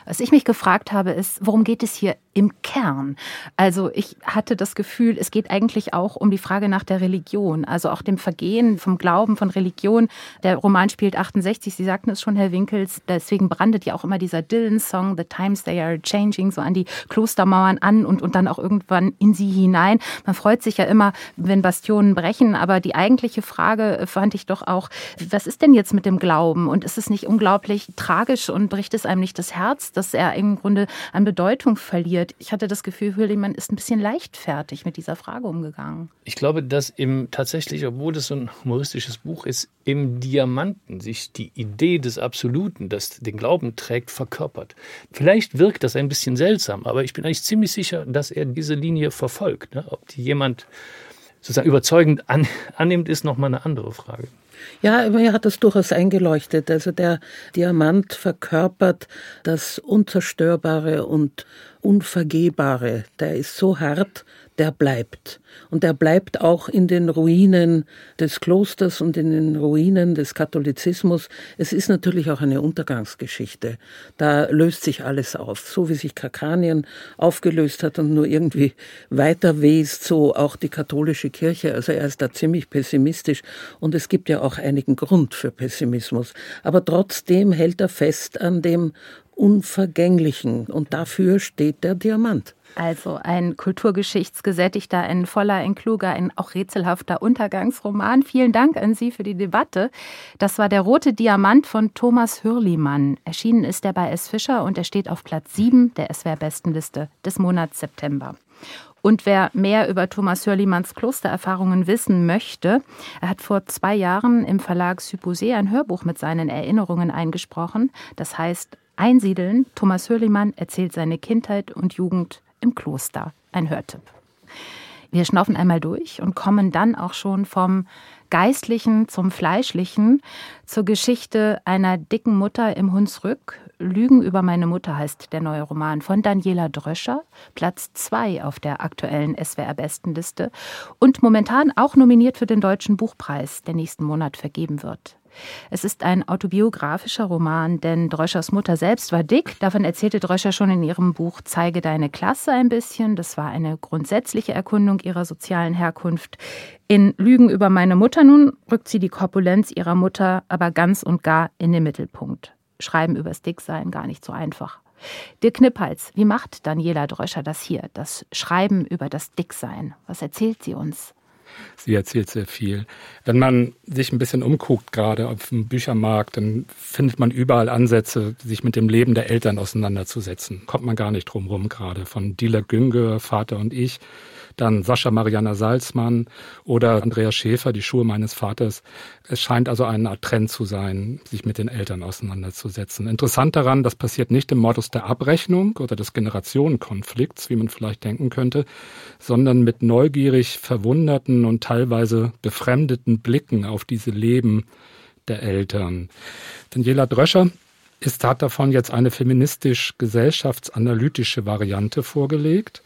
Was ich mich gefragt habe, ist, worum geht es hier im Kern? Also ich hatte das Gefühl, es geht eigentlich auch um die Frage nach der Religion, also auch dem Vergehen vom Glauben, von Religion. Der Roman spielt 68, Sie sagten es schon, Herr Winkels, deswegen brandet ja auch immer dieser Dylan-Song, The Times They Are Changing, so an die Klostermauern an und, und dann auch irgendwann in sie hinein. Man freut sich ja immer, wenn Bastionen brechen, aber die eigentliche Frage fand ich doch auch, was ist denn jetzt mit dem Glauben? Und ist es nicht unglaublich tragisch und bricht es einem nicht das Herz? Herz, dass er im Grunde an Bedeutung verliert. Ich hatte das Gefühl, Hürlimann ist ein bisschen leichtfertig mit dieser Frage umgegangen. Ich glaube, dass im tatsächlich, obwohl es so ein humoristisches Buch ist, im Diamanten sich die Idee des Absoluten, das den Glauben trägt, verkörpert. Vielleicht wirkt das ein bisschen seltsam, aber ich bin eigentlich ziemlich sicher, dass er diese Linie verfolgt. Ne? Ob die jemand sozusagen überzeugend an, annimmt, ist nochmal eine andere Frage. Ja, mir hat das durchaus eingeleuchtet. Also der Diamant verkörpert das Unzerstörbare und Unvergehbare. Der ist so hart, der bleibt. Und der bleibt auch in den Ruinen des Klosters und in den Ruinen des Katholizismus. Es ist natürlich auch eine Untergangsgeschichte. Da löst sich alles auf. So wie sich Kakanien aufgelöst hat und nur irgendwie weiter west, so auch die katholische Kirche. Also er ist da ziemlich pessimistisch. Und es gibt ja auch einigen Grund für Pessimismus. Aber trotzdem hält er fest an dem Unvergänglichen. Und dafür steht der Diamant. Also ein kulturgeschichtsgesättigter, ein voller, ein kluger, ein auch rätselhafter Untergangsroman. Vielen Dank an Sie für die Debatte. Das war der rote Diamant von Thomas Hürlimann. Erschienen ist er bei S. Fischer und er steht auf Platz 7 der SWR-Bestenliste des Monats September. Und wer mehr über Thomas Hörlimanns Klostererfahrungen wissen möchte, er hat vor zwei Jahren im Verlag Supposé ein Hörbuch mit seinen Erinnerungen eingesprochen. Das heißt Einsiedeln. Thomas Hörlimann erzählt seine Kindheit und Jugend im Kloster. Ein Hörtipp. Wir schnaufen einmal durch und kommen dann auch schon vom Geistlichen zum Fleischlichen zur Geschichte einer dicken Mutter im Hunsrück. Lügen über meine Mutter heißt der neue Roman von Daniela Dröscher, Platz 2 auf der aktuellen SWR-Bestenliste und momentan auch nominiert für den Deutschen Buchpreis, der nächsten Monat vergeben wird. Es ist ein autobiografischer Roman, denn Dröschers Mutter selbst war dick. Davon erzählte Dröscher schon in ihrem Buch Zeige deine Klasse ein bisschen. Das war eine grundsätzliche Erkundung ihrer sozialen Herkunft. In Lügen über meine Mutter nun rückt sie die Korpulenz ihrer Mutter aber ganz und gar in den Mittelpunkt. Schreiben übers Dicksein gar nicht so einfach. Dirk Knippals, wie macht Daniela Dröscher das hier, das Schreiben über das Dicksein? Was erzählt sie uns? Sie erzählt sehr viel. Wenn man sich ein bisschen umguckt, gerade auf dem Büchermarkt, dann findet man überall Ansätze, sich mit dem Leben der Eltern auseinanderzusetzen. Kommt man gar nicht drum rum, gerade von Dila Güngör, Vater und ich, dann Sascha Mariana Salzmann oder Andrea Schäfer, die Schuhe meines Vaters. Es scheint also eine Art Trend zu sein, sich mit den Eltern auseinanderzusetzen. Interessant daran, das passiert nicht im Modus der Abrechnung oder des Generationenkonflikts, wie man vielleicht denken könnte, sondern mit neugierig verwunderten und teilweise befremdeten Blicken auf diese Leben der Eltern. Daniela Dröscher ist, hat davon jetzt eine feministisch-gesellschaftsanalytische Variante vorgelegt.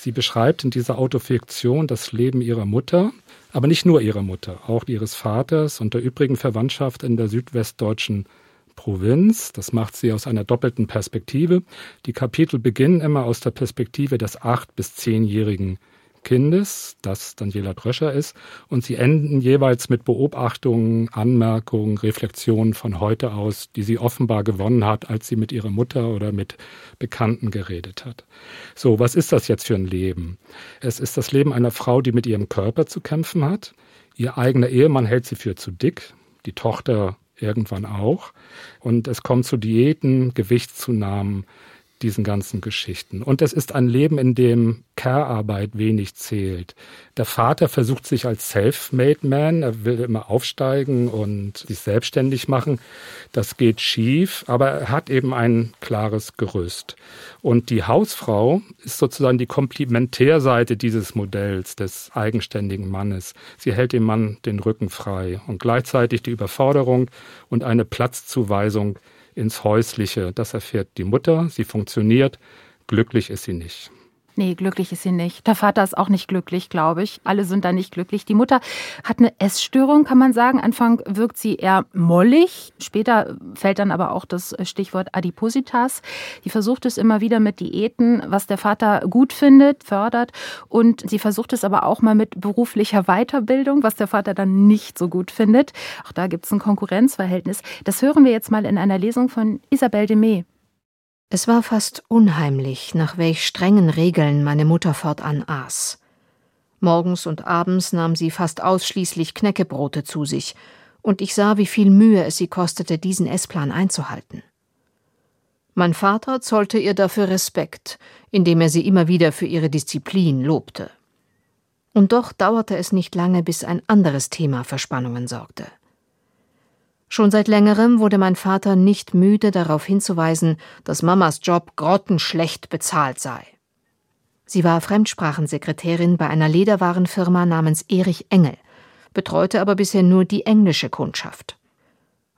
Sie beschreibt in dieser Autofiktion das Leben ihrer Mutter, aber nicht nur ihrer Mutter, auch ihres Vaters und der übrigen Verwandtschaft in der südwestdeutschen Provinz. Das macht sie aus einer doppelten Perspektive. Die Kapitel beginnen immer aus der Perspektive des acht- bis zehnjährigen Kindes, das Daniela Dröscher ist, und sie enden jeweils mit Beobachtungen, Anmerkungen, Reflexionen von heute aus, die sie offenbar gewonnen hat, als sie mit ihrer Mutter oder mit Bekannten geredet hat. So, was ist das jetzt für ein Leben? Es ist das Leben einer Frau, die mit ihrem Körper zu kämpfen hat. Ihr eigener Ehemann hält sie für zu dick, die Tochter irgendwann auch. Und es kommt zu Diäten, Gewichtszunahmen, diesen ganzen Geschichten. Und es ist ein Leben, in dem Care-Arbeit wenig zählt. Der Vater versucht sich als Self-Made Man, er will immer aufsteigen und sich selbstständig machen. Das geht schief, aber er hat eben ein klares Gerüst. Und die Hausfrau ist sozusagen die Komplementärseite dieses Modells des eigenständigen Mannes. Sie hält dem Mann den Rücken frei und gleichzeitig die Überforderung und eine Platzzuweisung ins Häusliche. Das erfährt die Mutter. Sie funktioniert. Glücklich ist sie nicht. Nee, glücklich ist sie nicht. Der Vater ist auch nicht glücklich, glaube ich. Alle sind da nicht glücklich. Die Mutter hat eine Essstörung, kann man sagen. Anfang wirkt sie eher mollig. Später fällt dann aber auch das Stichwort Adipositas. Die versucht es immer wieder mit Diäten, was der Vater gut findet, fördert. Und sie versucht es aber auch mal mit beruflicher Weiterbildung, was der Vater dann nicht so gut findet. Auch da gibt es ein Konkurrenzverhältnis. Das hören wir jetzt mal in einer Lesung von Isabelle Demey. Es war fast unheimlich, nach welch strengen Regeln meine Mutter fortan aß. Morgens und abends nahm sie fast ausschließlich Knäckebrote zu sich, und ich sah, wie viel Mühe es sie kostete, diesen Essplan einzuhalten. Mein Vater zollte ihr dafür Respekt, indem er sie immer wieder für ihre Disziplin lobte. Und doch dauerte es nicht lange, bis ein anderes Thema für Spannungen sorgte. Schon seit längerem wurde mein Vater nicht müde darauf hinzuweisen, dass Mamas Job grottenschlecht bezahlt sei. Sie war Fremdsprachensekretärin bei einer Lederwarenfirma namens Erich Engel, betreute aber bisher nur die englische Kundschaft.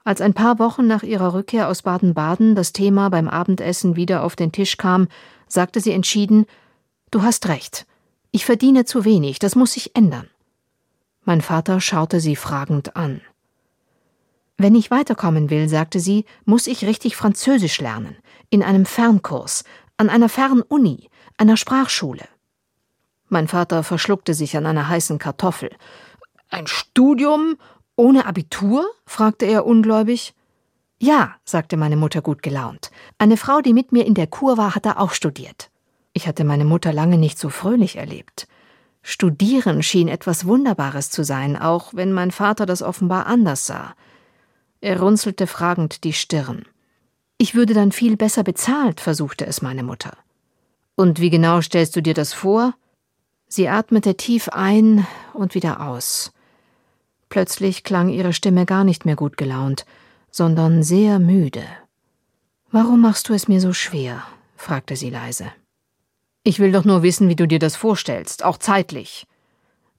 Als ein paar Wochen nach ihrer Rückkehr aus Baden-Baden das Thema beim Abendessen wieder auf den Tisch kam, sagte sie entschieden Du hast recht. Ich verdiene zu wenig, das muss sich ändern. Mein Vater schaute sie fragend an. Wenn ich weiterkommen will, sagte sie, muss ich richtig Französisch lernen, in einem Fernkurs, an einer Fernuni, einer Sprachschule. Mein Vater verschluckte sich an einer heißen Kartoffel. Ein Studium ohne Abitur? fragte er ungläubig. Ja, sagte meine Mutter gut gelaunt. Eine Frau, die mit mir in der Kur war, hat da auch studiert. Ich hatte meine Mutter lange nicht so fröhlich erlebt. Studieren schien etwas Wunderbares zu sein, auch wenn mein Vater das offenbar anders sah. Er runzelte fragend die Stirn. Ich würde dann viel besser bezahlt, versuchte es meine Mutter. Und wie genau stellst du dir das vor? Sie atmete tief ein und wieder aus. Plötzlich klang ihre Stimme gar nicht mehr gut gelaunt, sondern sehr müde. Warum machst du es mir so schwer? fragte sie leise. Ich will doch nur wissen, wie du dir das vorstellst, auch zeitlich.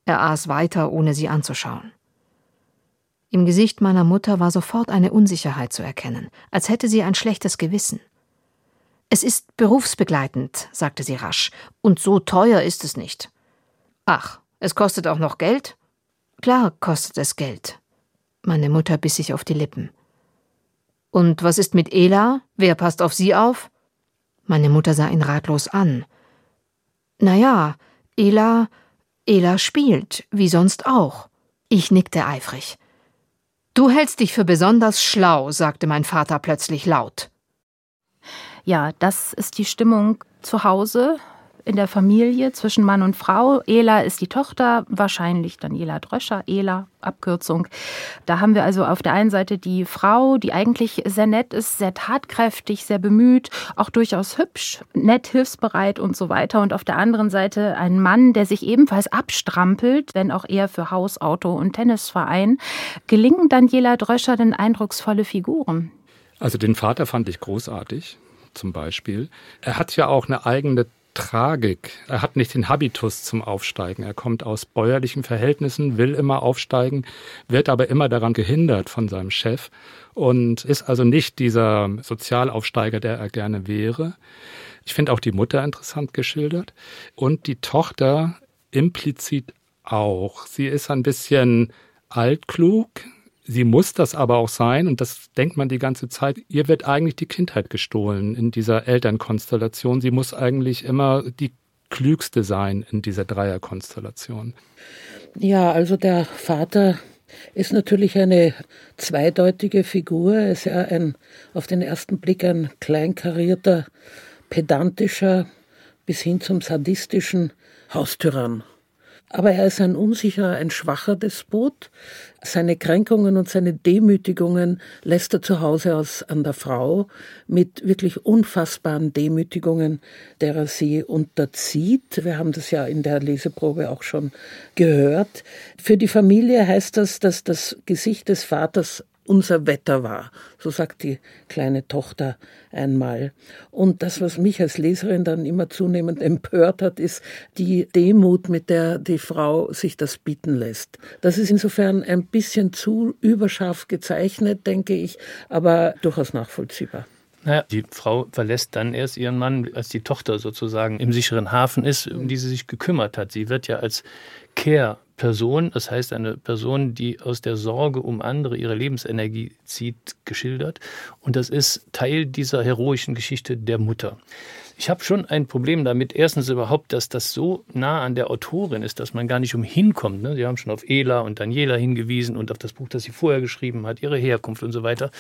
Er aß weiter, ohne sie anzuschauen. Im Gesicht meiner Mutter war sofort eine Unsicherheit zu erkennen, als hätte sie ein schlechtes Gewissen. Es ist berufsbegleitend, sagte sie rasch, und so teuer ist es nicht. Ach, es kostet auch noch Geld? Klar kostet es Geld. Meine Mutter biss sich auf die Lippen. Und was ist mit Ela? Wer passt auf sie auf? Meine Mutter sah ihn ratlos an. Na ja, Ela, Ela spielt, wie sonst auch. Ich nickte eifrig. Du hältst dich für besonders schlau, sagte mein Vater plötzlich laut. Ja, das ist die Stimmung zu Hause in der Familie zwischen Mann und Frau. Ela ist die Tochter, wahrscheinlich Daniela Dröscher, Ela, Abkürzung. Da haben wir also auf der einen Seite die Frau, die eigentlich sehr nett ist, sehr tatkräftig, sehr bemüht, auch durchaus hübsch, nett, hilfsbereit und so weiter. Und auf der anderen Seite ein Mann, der sich ebenfalls abstrampelt, wenn auch eher für Haus, Auto und Tennisverein. Gelingen Daniela Dröscher denn eindrucksvolle Figuren? Also den Vater fand ich großartig zum Beispiel. Er hat ja auch eine eigene Tragik. Er hat nicht den Habitus zum Aufsteigen. Er kommt aus bäuerlichen Verhältnissen, will immer aufsteigen, wird aber immer daran gehindert von seinem Chef und ist also nicht dieser Sozialaufsteiger, der er gerne wäre. Ich finde auch die Mutter interessant geschildert und die Tochter implizit auch. Sie ist ein bisschen altklug, Sie muss das aber auch sein, und das denkt man die ganze Zeit, ihr wird eigentlich die Kindheit gestohlen in dieser Elternkonstellation. Sie muss eigentlich immer die klügste sein in dieser Dreierkonstellation. Ja, also der Vater ist natürlich eine zweideutige Figur. Er ist ja ein, auf den ersten Blick ein kleinkarierter, pedantischer bis hin zum sadistischen Haustyrann. Aber er ist ein unsicherer, ein schwacher Despot. Seine Kränkungen und seine Demütigungen lässt er zu Hause aus an der Frau mit wirklich unfassbaren Demütigungen, der er sie unterzieht. Wir haben das ja in der Leseprobe auch schon gehört. Für die Familie heißt das, dass das Gesicht des Vaters unser Wetter war. So sagt die kleine Tochter einmal. Und das, was mich als Leserin dann immer zunehmend empört hat, ist die Demut, mit der die Frau sich das bieten lässt. Das ist insofern ein bisschen zu überscharf gezeichnet, denke ich, aber durchaus nachvollziehbar. Naja, die Frau verlässt dann erst ihren Mann, als die Tochter sozusagen im sicheren Hafen ist, um die sie sich gekümmert hat. Sie wird ja als Care Person, das heißt eine Person, die aus der Sorge um andere ihre Lebensenergie zieht, geschildert. Und das ist Teil dieser heroischen Geschichte der Mutter. Ich habe schon ein Problem damit, erstens überhaupt, dass das so nah an der Autorin ist, dass man gar nicht umhin kommt. Ne? Sie haben schon auf Ela und Daniela hingewiesen und auf das Buch, das sie vorher geschrieben hat, ihre Herkunft und so weiter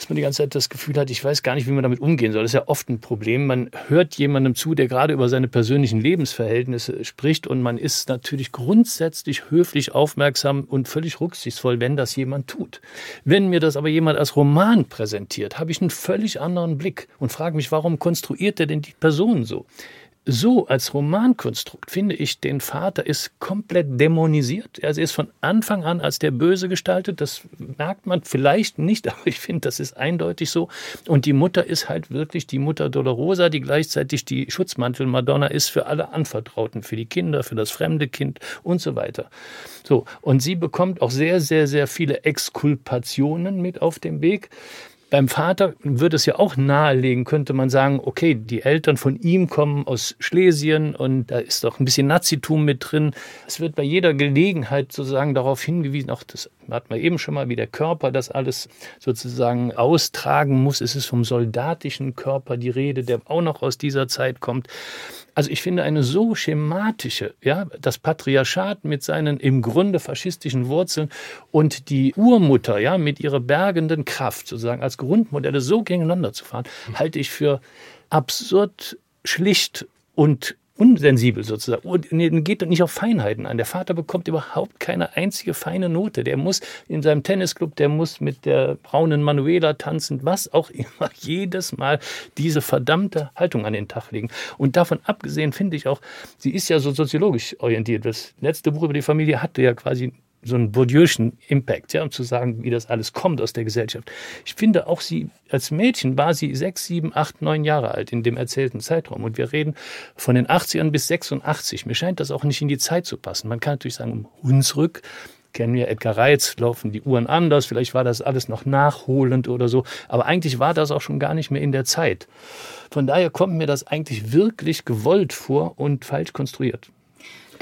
dass man die ganze Zeit das Gefühl hat, ich weiß gar nicht, wie man damit umgehen soll. Das ist ja oft ein Problem. Man hört jemandem zu, der gerade über seine persönlichen Lebensverhältnisse spricht und man ist natürlich grundsätzlich höflich, aufmerksam und völlig rücksichtsvoll, wenn das jemand tut. Wenn mir das aber jemand als Roman präsentiert, habe ich einen völlig anderen Blick und frage mich, warum konstruiert er denn die Person so? So als Romankonstrukt finde ich, den Vater ist komplett dämonisiert. Er ist von Anfang an als der Böse gestaltet. Das merkt man vielleicht nicht, aber ich finde, das ist eindeutig so. Und die Mutter ist halt wirklich die Mutter Dolorosa, die gleichzeitig die Schutzmantel-Madonna ist für alle Anvertrauten, für die Kinder, für das fremde Kind und so weiter. So. Und sie bekommt auch sehr, sehr, sehr viele Exkulpationen mit auf dem Weg. Beim Vater würde es ja auch nahelegen, könnte man sagen, okay, die Eltern von ihm kommen aus Schlesien und da ist doch ein bisschen Nazitum mit drin. Es wird bei jeder Gelegenheit sozusagen darauf hingewiesen, auch das hat man eben schon mal, wie der Körper das alles sozusagen austragen muss. Es ist vom soldatischen Körper die Rede, der auch noch aus dieser Zeit kommt. Also ich finde eine so schematische, ja, das Patriarchat mit seinen im Grunde faschistischen Wurzeln und die Urmutter, ja, mit ihrer bergenden Kraft sozusagen als Grundmodelle so gegeneinander zu fahren, halte ich für absurd schlicht und unsensibel sozusagen und geht nicht auf Feinheiten an. Der Vater bekommt überhaupt keine einzige feine Note. Der muss in seinem Tennisclub, der muss mit der braunen Manuela tanzen, was auch immer, jedes Mal diese verdammte Haltung an den Tag legen. Und davon abgesehen finde ich auch, sie ist ja so soziologisch orientiert. Das letzte Buch über die Familie hatte ja quasi so einen Bourdieu'schen Impact, ja, um zu sagen, wie das alles kommt aus der Gesellschaft. Ich finde auch sie, als Mädchen war sie sechs, sieben, acht, neun Jahre alt in dem erzählten Zeitraum. Und wir reden von den 80ern bis 86. Mir scheint das auch nicht in die Zeit zu passen. Man kann natürlich sagen, um Hunsrück kennen wir Edgar Reitz, laufen die Uhren anders, vielleicht war das alles noch nachholend oder so, aber eigentlich war das auch schon gar nicht mehr in der Zeit. Von daher kommt mir das eigentlich wirklich gewollt vor und falsch konstruiert.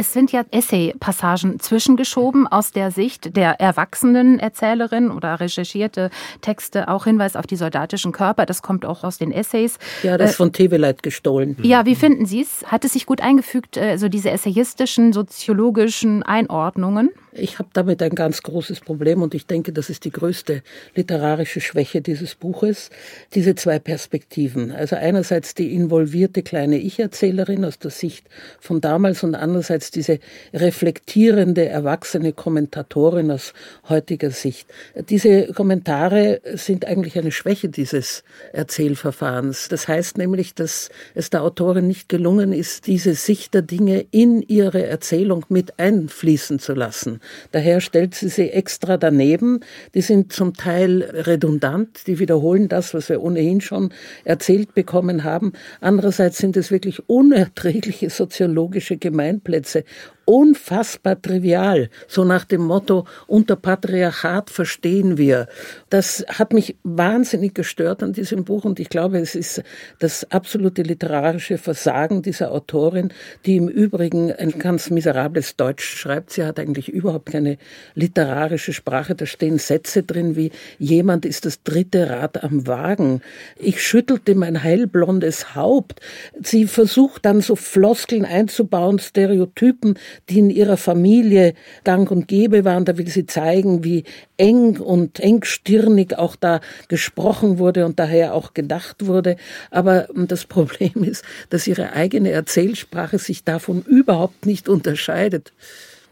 Es sind ja Essay-Passagen zwischengeschoben aus der Sicht der erwachsenen Erzählerin oder recherchierte Texte, auch Hinweis auf die soldatischen Körper. Das kommt auch aus den Essays. Ja, das ist äh, von Teveleit gestohlen. Ja, wie finden Sie es? Hat es sich gut eingefügt, äh, so diese essayistischen, soziologischen Einordnungen? Ich habe damit ein ganz großes Problem und ich denke, das ist die größte literarische Schwäche dieses Buches. Diese zwei Perspektiven. Also einerseits die involvierte kleine Ich-Erzählerin aus der Sicht von damals und andererseits diese reflektierende, erwachsene Kommentatorin aus heutiger Sicht. Diese Kommentare sind eigentlich eine Schwäche dieses Erzählverfahrens. Das heißt nämlich, dass es der Autorin nicht gelungen ist, diese Sicht der Dinge in ihre Erzählung mit einfließen zu lassen. Daher stellt sie sie extra daneben. Die sind zum Teil redundant, die wiederholen das, was wir ohnehin schon erzählt bekommen haben. Andererseits sind es wirklich unerträgliche soziologische Gemeinplätze unfassbar trivial, so nach dem Motto, unter Patriarchat verstehen wir. Das hat mich wahnsinnig gestört an diesem Buch und ich glaube, es ist das absolute literarische Versagen dieser Autorin, die im Übrigen ein ganz miserables Deutsch schreibt. Sie hat eigentlich überhaupt keine literarische Sprache. Da stehen Sätze drin wie, jemand ist das dritte Rad am Wagen. Ich schüttelte mein heilblondes Haupt. Sie versucht dann so Floskeln einzubauen, Stereotypen, die in ihrer Familie gang und gäbe waren. Da will sie zeigen, wie eng und engstirnig auch da gesprochen wurde und daher auch gedacht wurde. Aber das Problem ist, dass ihre eigene Erzählsprache sich davon überhaupt nicht unterscheidet.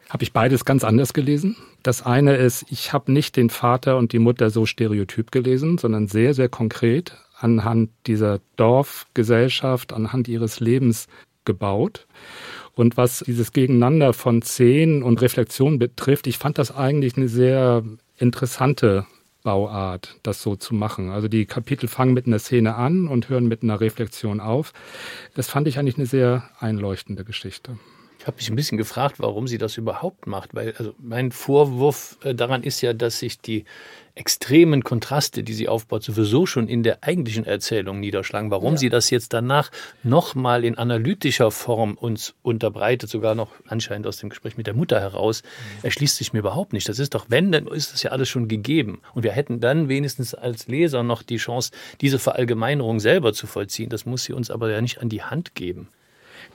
Habe ich beides ganz anders gelesen. Das eine ist, ich habe nicht den Vater und die Mutter so stereotyp gelesen, sondern sehr, sehr konkret anhand dieser Dorfgesellschaft, anhand ihres Lebens gebaut. Und was dieses Gegeneinander von Szenen und Reflexion betrifft, ich fand das eigentlich eine sehr interessante Bauart, das so zu machen. Also die Kapitel fangen mit einer Szene an und hören mit einer Reflexion auf. Das fand ich eigentlich eine sehr einleuchtende Geschichte. Ich habe mich ein bisschen gefragt, warum sie das überhaupt macht, weil also mein Vorwurf äh, daran ist ja, dass sich die extremen Kontraste, die sie aufbaut, sowieso schon in der eigentlichen Erzählung niederschlagen. Warum ja. sie das jetzt danach nochmal in analytischer Form uns unterbreitet, sogar noch anscheinend aus dem Gespräch mit der Mutter heraus, mhm. erschließt sich mir überhaupt nicht. Das ist doch, wenn, dann ist das ja alles schon gegeben. Und wir hätten dann wenigstens als Leser noch die Chance, diese Verallgemeinerung selber zu vollziehen. Das muss sie uns aber ja nicht an die Hand geben.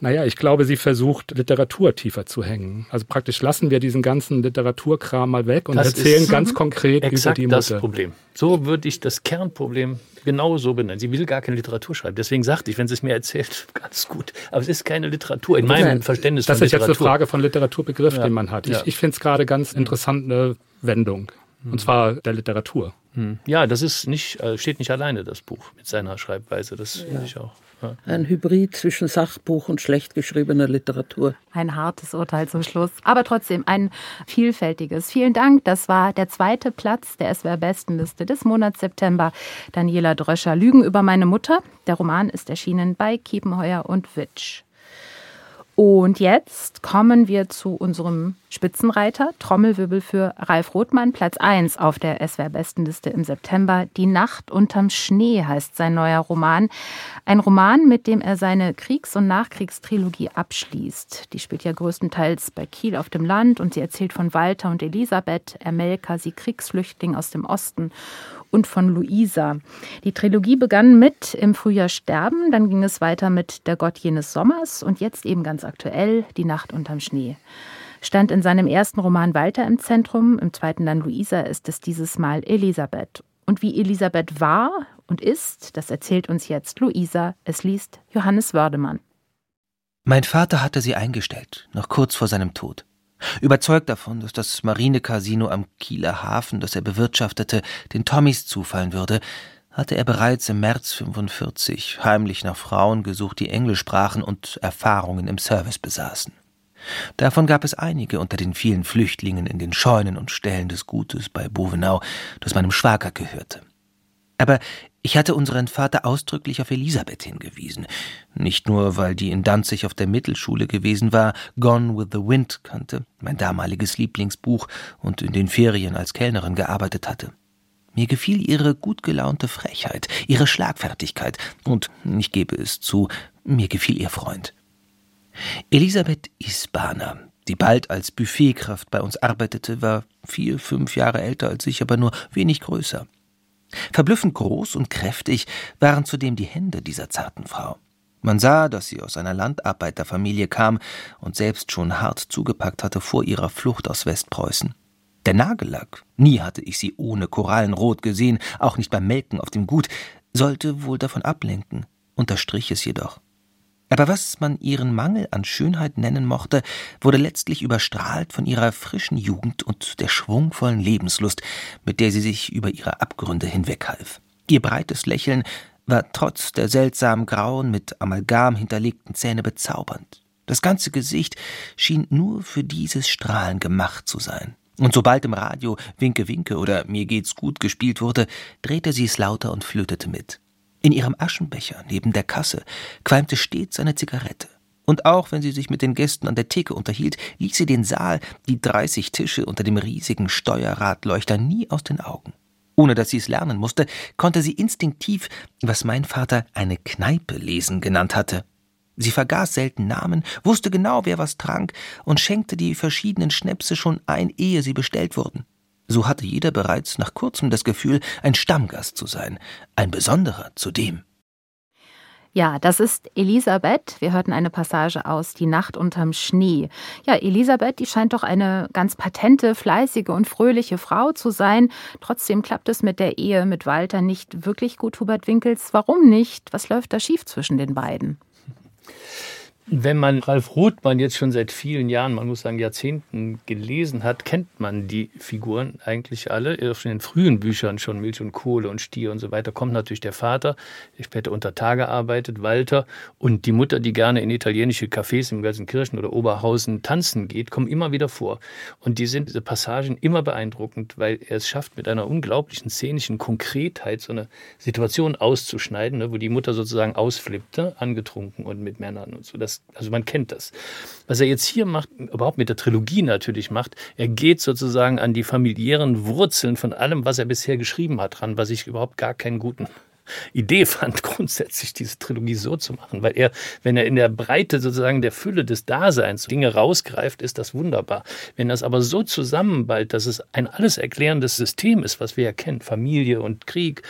Naja, ich glaube, sie versucht, Literatur tiefer zu hängen. Also praktisch lassen wir diesen ganzen Literaturkram mal weg und das erzählen ganz konkret über die Mutter. das Problem. So würde ich das Kernproblem genau so benennen. Sie will gar keine Literatur schreiben. Deswegen sagte ich, wenn sie es mir erzählt, ganz gut. Aber es ist keine Literatur in meinem Nein, Verständnis das ist jetzt eine Frage von Literaturbegriff, ja. den man hat. Ich, ja. ich finde es gerade ganz interessant eine Wendung. Und zwar der Literatur. Hm. Ja, das ist nicht, äh, steht nicht alleine, das Buch mit seiner Schreibweise. Das ja. finde ich auch. Ein Hybrid zwischen Sachbuch und schlecht geschriebener Literatur. Ein hartes Urteil zum Schluss. Aber trotzdem ein vielfältiges. Vielen Dank. Das war der zweite Platz der SWR-Bestenliste des Monats September. Daniela Dröscher, Lügen über meine Mutter. Der Roman ist erschienen bei Kiepenheuer und Witsch. Und jetzt kommen wir zu unserem Spitzenreiter, Trommelwirbel für Ralf Rothmann, Platz 1 auf der SWR-Bestenliste im September. Die Nacht unterm Schnee heißt sein neuer Roman. Ein Roman, mit dem er seine Kriegs- und Nachkriegstrilogie abschließt. Die spielt ja größtenteils bei Kiel auf dem Land und sie erzählt von Walter und Elisabeth, Ermelka, sie Kriegsflüchtling aus dem Osten und von Luisa. Die Trilogie begann mit Im Frühjahr sterben, dann ging es weiter mit Der Gott jenes Sommers und jetzt eben ganz aktuell Die Nacht unterm Schnee stand in seinem ersten Roman Walter im Zentrum, im zweiten dann Luisa ist es dieses Mal Elisabeth. Und wie Elisabeth war und ist, das erzählt uns jetzt Luisa. Es liest Johannes Wördemann. Mein Vater hatte sie eingestellt, noch kurz vor seinem Tod. Überzeugt davon, dass das Marinecasino am Kieler Hafen, das er bewirtschaftete, den Tommys zufallen würde, hatte er bereits im März 45 heimlich nach Frauen gesucht, die Englisch sprachen und Erfahrungen im Service besaßen. Davon gab es einige unter den vielen Flüchtlingen in den Scheunen und Ställen des Gutes bei Bovenau, das meinem Schwager gehörte. Aber ich hatte unseren Vater ausdrücklich auf Elisabeth hingewiesen, nicht nur, weil die in Danzig auf der Mittelschule gewesen war, Gone with the Wind kannte, mein damaliges Lieblingsbuch und in den Ferien als Kellnerin gearbeitet hatte. Mir gefiel ihre gut gelaunte Frechheit, ihre Schlagfertigkeit und, ich gebe es zu, mir gefiel ihr Freund. Elisabeth Isbana, die bald als Buffetkraft bei uns arbeitete, war vier, fünf Jahre älter als ich, aber nur wenig größer. Verblüffend groß und kräftig waren zudem die Hände dieser zarten Frau. Man sah, dass sie aus einer Landarbeiterfamilie kam und selbst schon hart zugepackt hatte vor ihrer Flucht aus Westpreußen. Der Nagellack, nie hatte ich sie ohne Korallenrot gesehen, auch nicht beim Melken auf dem Gut, sollte wohl davon ablenken, unterstrich es jedoch. Aber was man ihren Mangel an Schönheit nennen mochte, wurde letztlich überstrahlt von ihrer frischen Jugend und der schwungvollen Lebenslust, mit der sie sich über ihre Abgründe hinweghalf. Ihr breites Lächeln war trotz der seltsamen grauen, mit Amalgam hinterlegten Zähne bezaubernd. Das ganze Gesicht schien nur für dieses Strahlen gemacht zu sein. Und sobald im Radio Winke Winke oder Mir geht's gut gespielt wurde, drehte sie es lauter und flötete mit. In ihrem Aschenbecher neben der Kasse qualmte stets eine Zigarette. Und auch wenn sie sich mit den Gästen an der Theke unterhielt, ließ sie den Saal, die dreißig Tische unter dem riesigen Steuerradleuchter nie aus den Augen. Ohne dass sie es lernen musste, konnte sie instinktiv, was mein Vater eine Kneipe lesen genannt hatte. Sie vergaß selten Namen, wusste genau, wer was trank und schenkte die verschiedenen Schnäpse schon ein, ehe sie bestellt wurden. So hatte jeder bereits nach kurzem das Gefühl, ein Stammgast zu sein, ein besonderer zudem. Ja, das ist Elisabeth. Wir hörten eine Passage aus Die Nacht unterm Schnee. Ja, Elisabeth, die scheint doch eine ganz patente, fleißige und fröhliche Frau zu sein. Trotzdem klappt es mit der Ehe mit Walter nicht wirklich gut, Hubert Winkels. Warum nicht? Was läuft da schief zwischen den beiden? Wenn man Ralf Rothmann jetzt schon seit vielen Jahren, man muss sagen Jahrzehnten gelesen hat, kennt man die Figuren eigentlich alle. In den frühen Büchern schon Milch und Kohle und Stier und so weiter kommt natürlich der Vater, der später unter Tage arbeitet, Walter und die Mutter, die gerne in italienische Cafés in Gelsenkirchen oder Oberhausen tanzen geht, kommen immer wieder vor. Und die sind diese Passagen immer beeindruckend, weil er es schafft, mit einer unglaublichen szenischen Konkretheit so eine Situation auszuschneiden, ne, wo die Mutter sozusagen ausflippte, angetrunken und mit Männern und so. Das also man kennt das. Was er jetzt hier macht, überhaupt mit der Trilogie natürlich macht, er geht sozusagen an die familiären Wurzeln von allem, was er bisher geschrieben hat, ran, was ich überhaupt gar keinen guten Idee fand, grundsätzlich diese Trilogie so zu machen, weil er, wenn er in der Breite sozusagen der Fülle des Daseins Dinge rausgreift, ist das wunderbar. Wenn das aber so zusammenballt, dass es ein alles erklärendes System ist, was wir ja kennen, Familie und Krieg,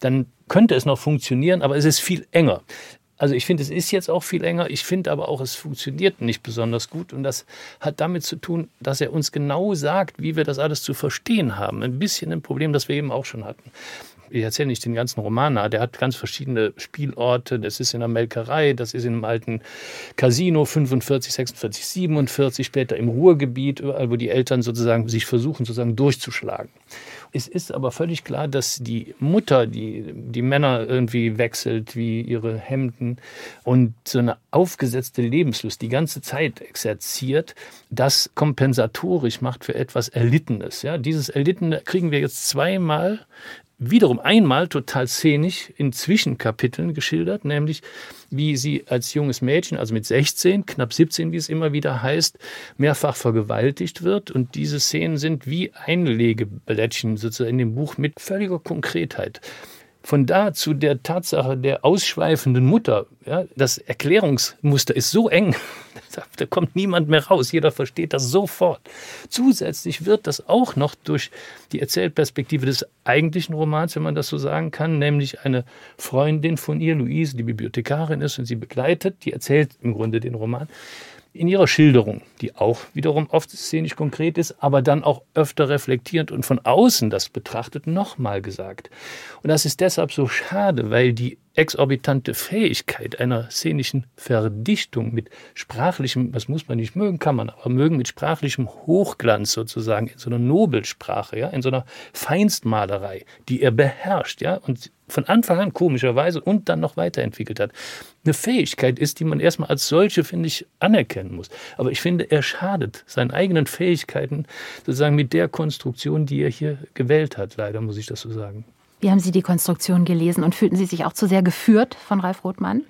dann könnte es noch funktionieren, aber es ist viel enger. Also ich finde, es ist jetzt auch viel enger. Ich finde aber auch, es funktioniert nicht besonders gut. Und das hat damit zu tun, dass er uns genau sagt, wie wir das alles zu verstehen haben. Ein bisschen ein Problem, das wir eben auch schon hatten ich erzähle nicht den ganzen Roman, der hat ganz verschiedene Spielorte. Das ist in der Melkerei, das ist in einem alten Casino 45, 46, 47, später im Ruhrgebiet, überall, wo die Eltern sozusagen sich versuchen, sozusagen durchzuschlagen. Es ist aber völlig klar, dass die Mutter, die die Männer irgendwie wechselt, wie ihre Hemden und so eine aufgesetzte Lebenslust die ganze Zeit exerziert, das kompensatorisch macht für etwas Erlittenes. Ja, dieses Erlittene kriegen wir jetzt zweimal wiederum einmal total szenisch in Zwischenkapiteln geschildert, nämlich wie sie als junges Mädchen, also mit 16, knapp 17, wie es immer wieder heißt, mehrfach vergewaltigt wird. Und diese Szenen sind wie Einlegeblättchen sozusagen in dem Buch mit völliger Konkretheit. Von da zu der Tatsache der ausschweifenden Mutter, ja, das Erklärungsmuster ist so eng, da kommt niemand mehr raus, jeder versteht das sofort. Zusätzlich wird das auch noch durch die Erzählperspektive des eigentlichen Romans, wenn man das so sagen kann, nämlich eine Freundin von ihr, Louise, die Bibliothekarin ist und sie begleitet, die erzählt im Grunde den Roman, in ihrer Schilderung, die auch wiederum oft szenisch konkret ist, aber dann auch öfter reflektierend und von außen das betrachtet, nochmal gesagt. Und das ist deshalb so schade, weil die exorbitante Fähigkeit einer szenischen Verdichtung mit sprachlichem, was muss man nicht mögen, kann man aber mögen, mit sprachlichem Hochglanz sozusagen, in so einer Nobelsprache, ja, in so einer Feinstmalerei, die er beherrscht, ja, und von Anfang an komischerweise und dann noch weiterentwickelt hat. Eine Fähigkeit ist, die man erstmal als solche, finde ich, anerkennen muss. Aber ich finde, er schadet seinen eigenen Fähigkeiten sozusagen mit der Konstruktion, die er hier gewählt hat. Leider muss ich das so sagen. Wie haben Sie die Konstruktion gelesen und fühlten Sie sich auch zu sehr geführt von Ralf Rothmann?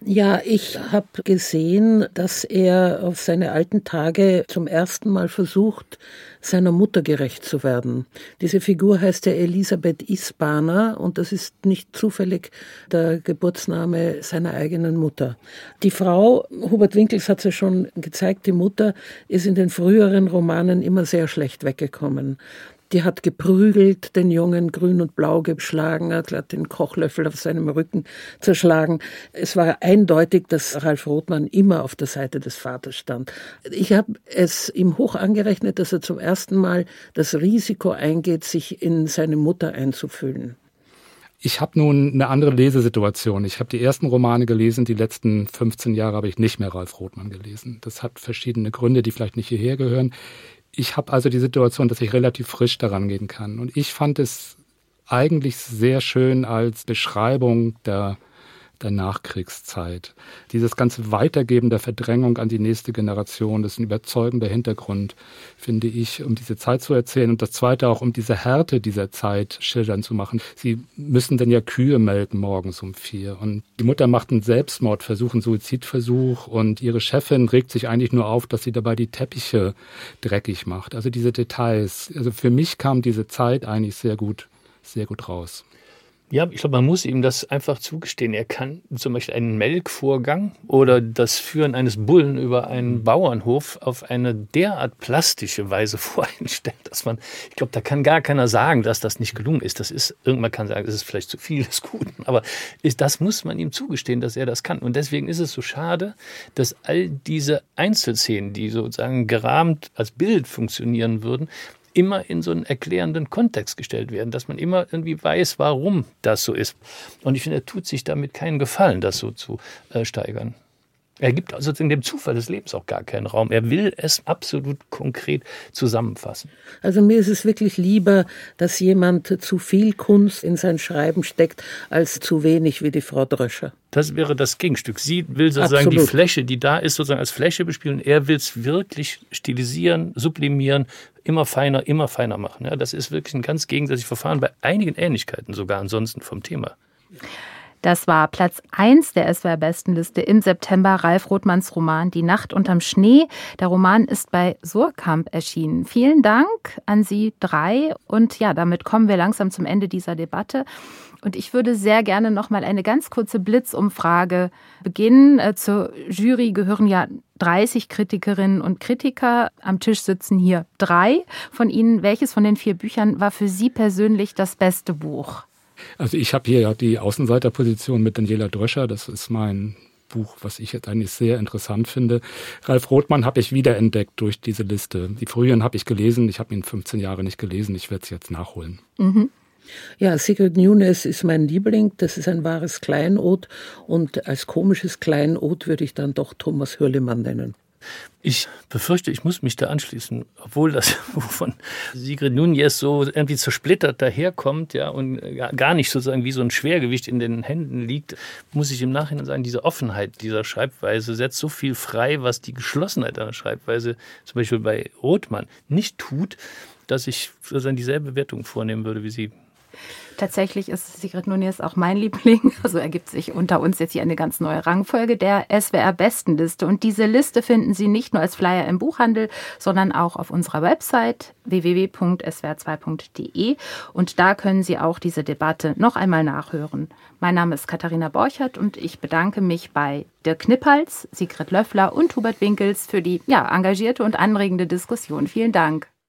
Ja, ich habe gesehen, dass er auf seine alten Tage zum ersten Mal versucht, seiner Mutter gerecht zu werden. Diese Figur heißt ja Elisabeth Isbaner und das ist nicht zufällig der Geburtsname seiner eigenen Mutter. Die Frau, Hubert Winkels hat es ja schon gezeigt, die Mutter ist in den früheren Romanen immer sehr schlecht weggekommen. Die hat geprügelt, den Jungen grün und blau geschlagen, hat den Kochlöffel auf seinem Rücken zerschlagen. Es war eindeutig, dass Ralf Rothmann immer auf der Seite des Vaters stand. Ich habe es ihm hoch angerechnet, dass er zum ersten Mal das Risiko eingeht, sich in seine Mutter einzufühlen. Ich habe nun eine andere Lesesituation. Ich habe die ersten Romane gelesen, die letzten 15 Jahre habe ich nicht mehr Ralf Rothmann gelesen. Das hat verschiedene Gründe, die vielleicht nicht hierher gehören ich habe also die Situation, dass ich relativ frisch daran gehen kann. Und ich fand es eigentlich sehr schön als Beschreibung der der Nachkriegszeit. Dieses ganze Weitergeben der Verdrängung an die nächste Generation, ist ein überzeugender Hintergrund, finde ich, um diese Zeit zu erzählen. Und das Zweite auch, um diese Härte dieser Zeit schildern zu machen. Sie müssen denn ja Kühe melken morgens um vier. Und die Mutter macht einen Selbstmordversuch, einen Suizidversuch. Und ihre Chefin regt sich eigentlich nur auf, dass sie dabei die Teppiche dreckig macht. Also diese Details. Also für mich kam diese Zeit eigentlich sehr gut, sehr gut raus. Ja, ich glaube, man muss ihm das einfach zugestehen. Er kann zum Beispiel einen Melkvorgang oder das Führen eines Bullen über einen mhm. Bauernhof auf eine derart plastische Weise voreinstellen, dass man, ich glaube, da kann gar keiner sagen, dass das nicht gelungen ist. Das ist, irgendwann kann sagen, das ist vielleicht zu viel des Guten, aber ist, das muss man ihm zugestehen, dass er das kann. Und deswegen ist es so schade, dass all diese Einzelszenen, die sozusagen gerahmt als Bild funktionieren würden, immer in so einen erklärenden Kontext gestellt werden, dass man immer irgendwie weiß, warum das so ist. Und ich finde, er tut sich damit keinen Gefallen, das so zu äh, steigern. Er gibt also in dem Zufall des Lebens auch gar keinen Raum. Er will es absolut konkret zusammenfassen. Also mir ist es wirklich lieber, dass jemand zu viel Kunst in sein Schreiben steckt, als zu wenig wie die Frau Dröscher. Das wäre das Gegenstück. Sie will sozusagen Absolut. die Fläche, die da ist, sozusagen als Fläche bespielen. Er will es wirklich stilisieren, sublimieren, immer feiner, immer feiner machen. Ja, das ist wirklich ein ganz gegensätzliches Verfahren, bei einigen Ähnlichkeiten sogar ansonsten vom Thema. Das war Platz 1 der SWR-Bestenliste im September, Ralf Rothmanns Roman Die Nacht unterm Schnee. Der Roman ist bei Surkamp erschienen. Vielen Dank an Sie drei. Und ja, damit kommen wir langsam zum Ende dieser Debatte. Und ich würde sehr gerne noch mal eine ganz kurze Blitzumfrage beginnen. Äh, zur Jury gehören ja 30 Kritikerinnen und Kritiker. Am Tisch sitzen hier drei von Ihnen. Welches von den vier Büchern war für Sie persönlich das beste Buch? Also ich habe hier ja die Außenseiterposition mit Daniela Dröscher. Das ist mein Buch, was ich jetzt eigentlich sehr interessant finde. Ralf Rothmann habe ich wiederentdeckt durch diese Liste. Die früheren habe ich gelesen. Ich habe ihn 15 Jahre nicht gelesen. Ich werde es jetzt nachholen. Mhm. Ja, Secret Newness ist mein Liebling. Das ist ein wahres Kleinod. Und als komisches Kleinod würde ich dann doch Thomas Hürlimann nennen. Ich befürchte, ich muss mich da anschließen, obwohl das von Sigrid Nunez so irgendwie zersplittert daherkommt, ja, und gar nicht sozusagen wie so ein Schwergewicht in den Händen liegt, muss ich im Nachhinein sagen, diese Offenheit dieser Schreibweise setzt so viel frei, was die Geschlossenheit einer Schreibweise zum Beispiel bei Rothmann nicht tut, dass ich sozusagen dieselbe Wertung vornehmen würde wie Sie. Tatsächlich ist Sigrid Nunez auch mein Liebling. Also ergibt sich unter uns jetzt hier eine ganz neue Rangfolge der SWR-Bestenliste. Und diese Liste finden Sie nicht nur als Flyer im Buchhandel, sondern auch auf unserer Website www.swr2.de. Und da können Sie auch diese Debatte noch einmal nachhören. Mein Name ist Katharina Borchert und ich bedanke mich bei Dirk Knippals, Sigrid Löffler und Hubert Winkels für die ja, engagierte und anregende Diskussion. Vielen Dank.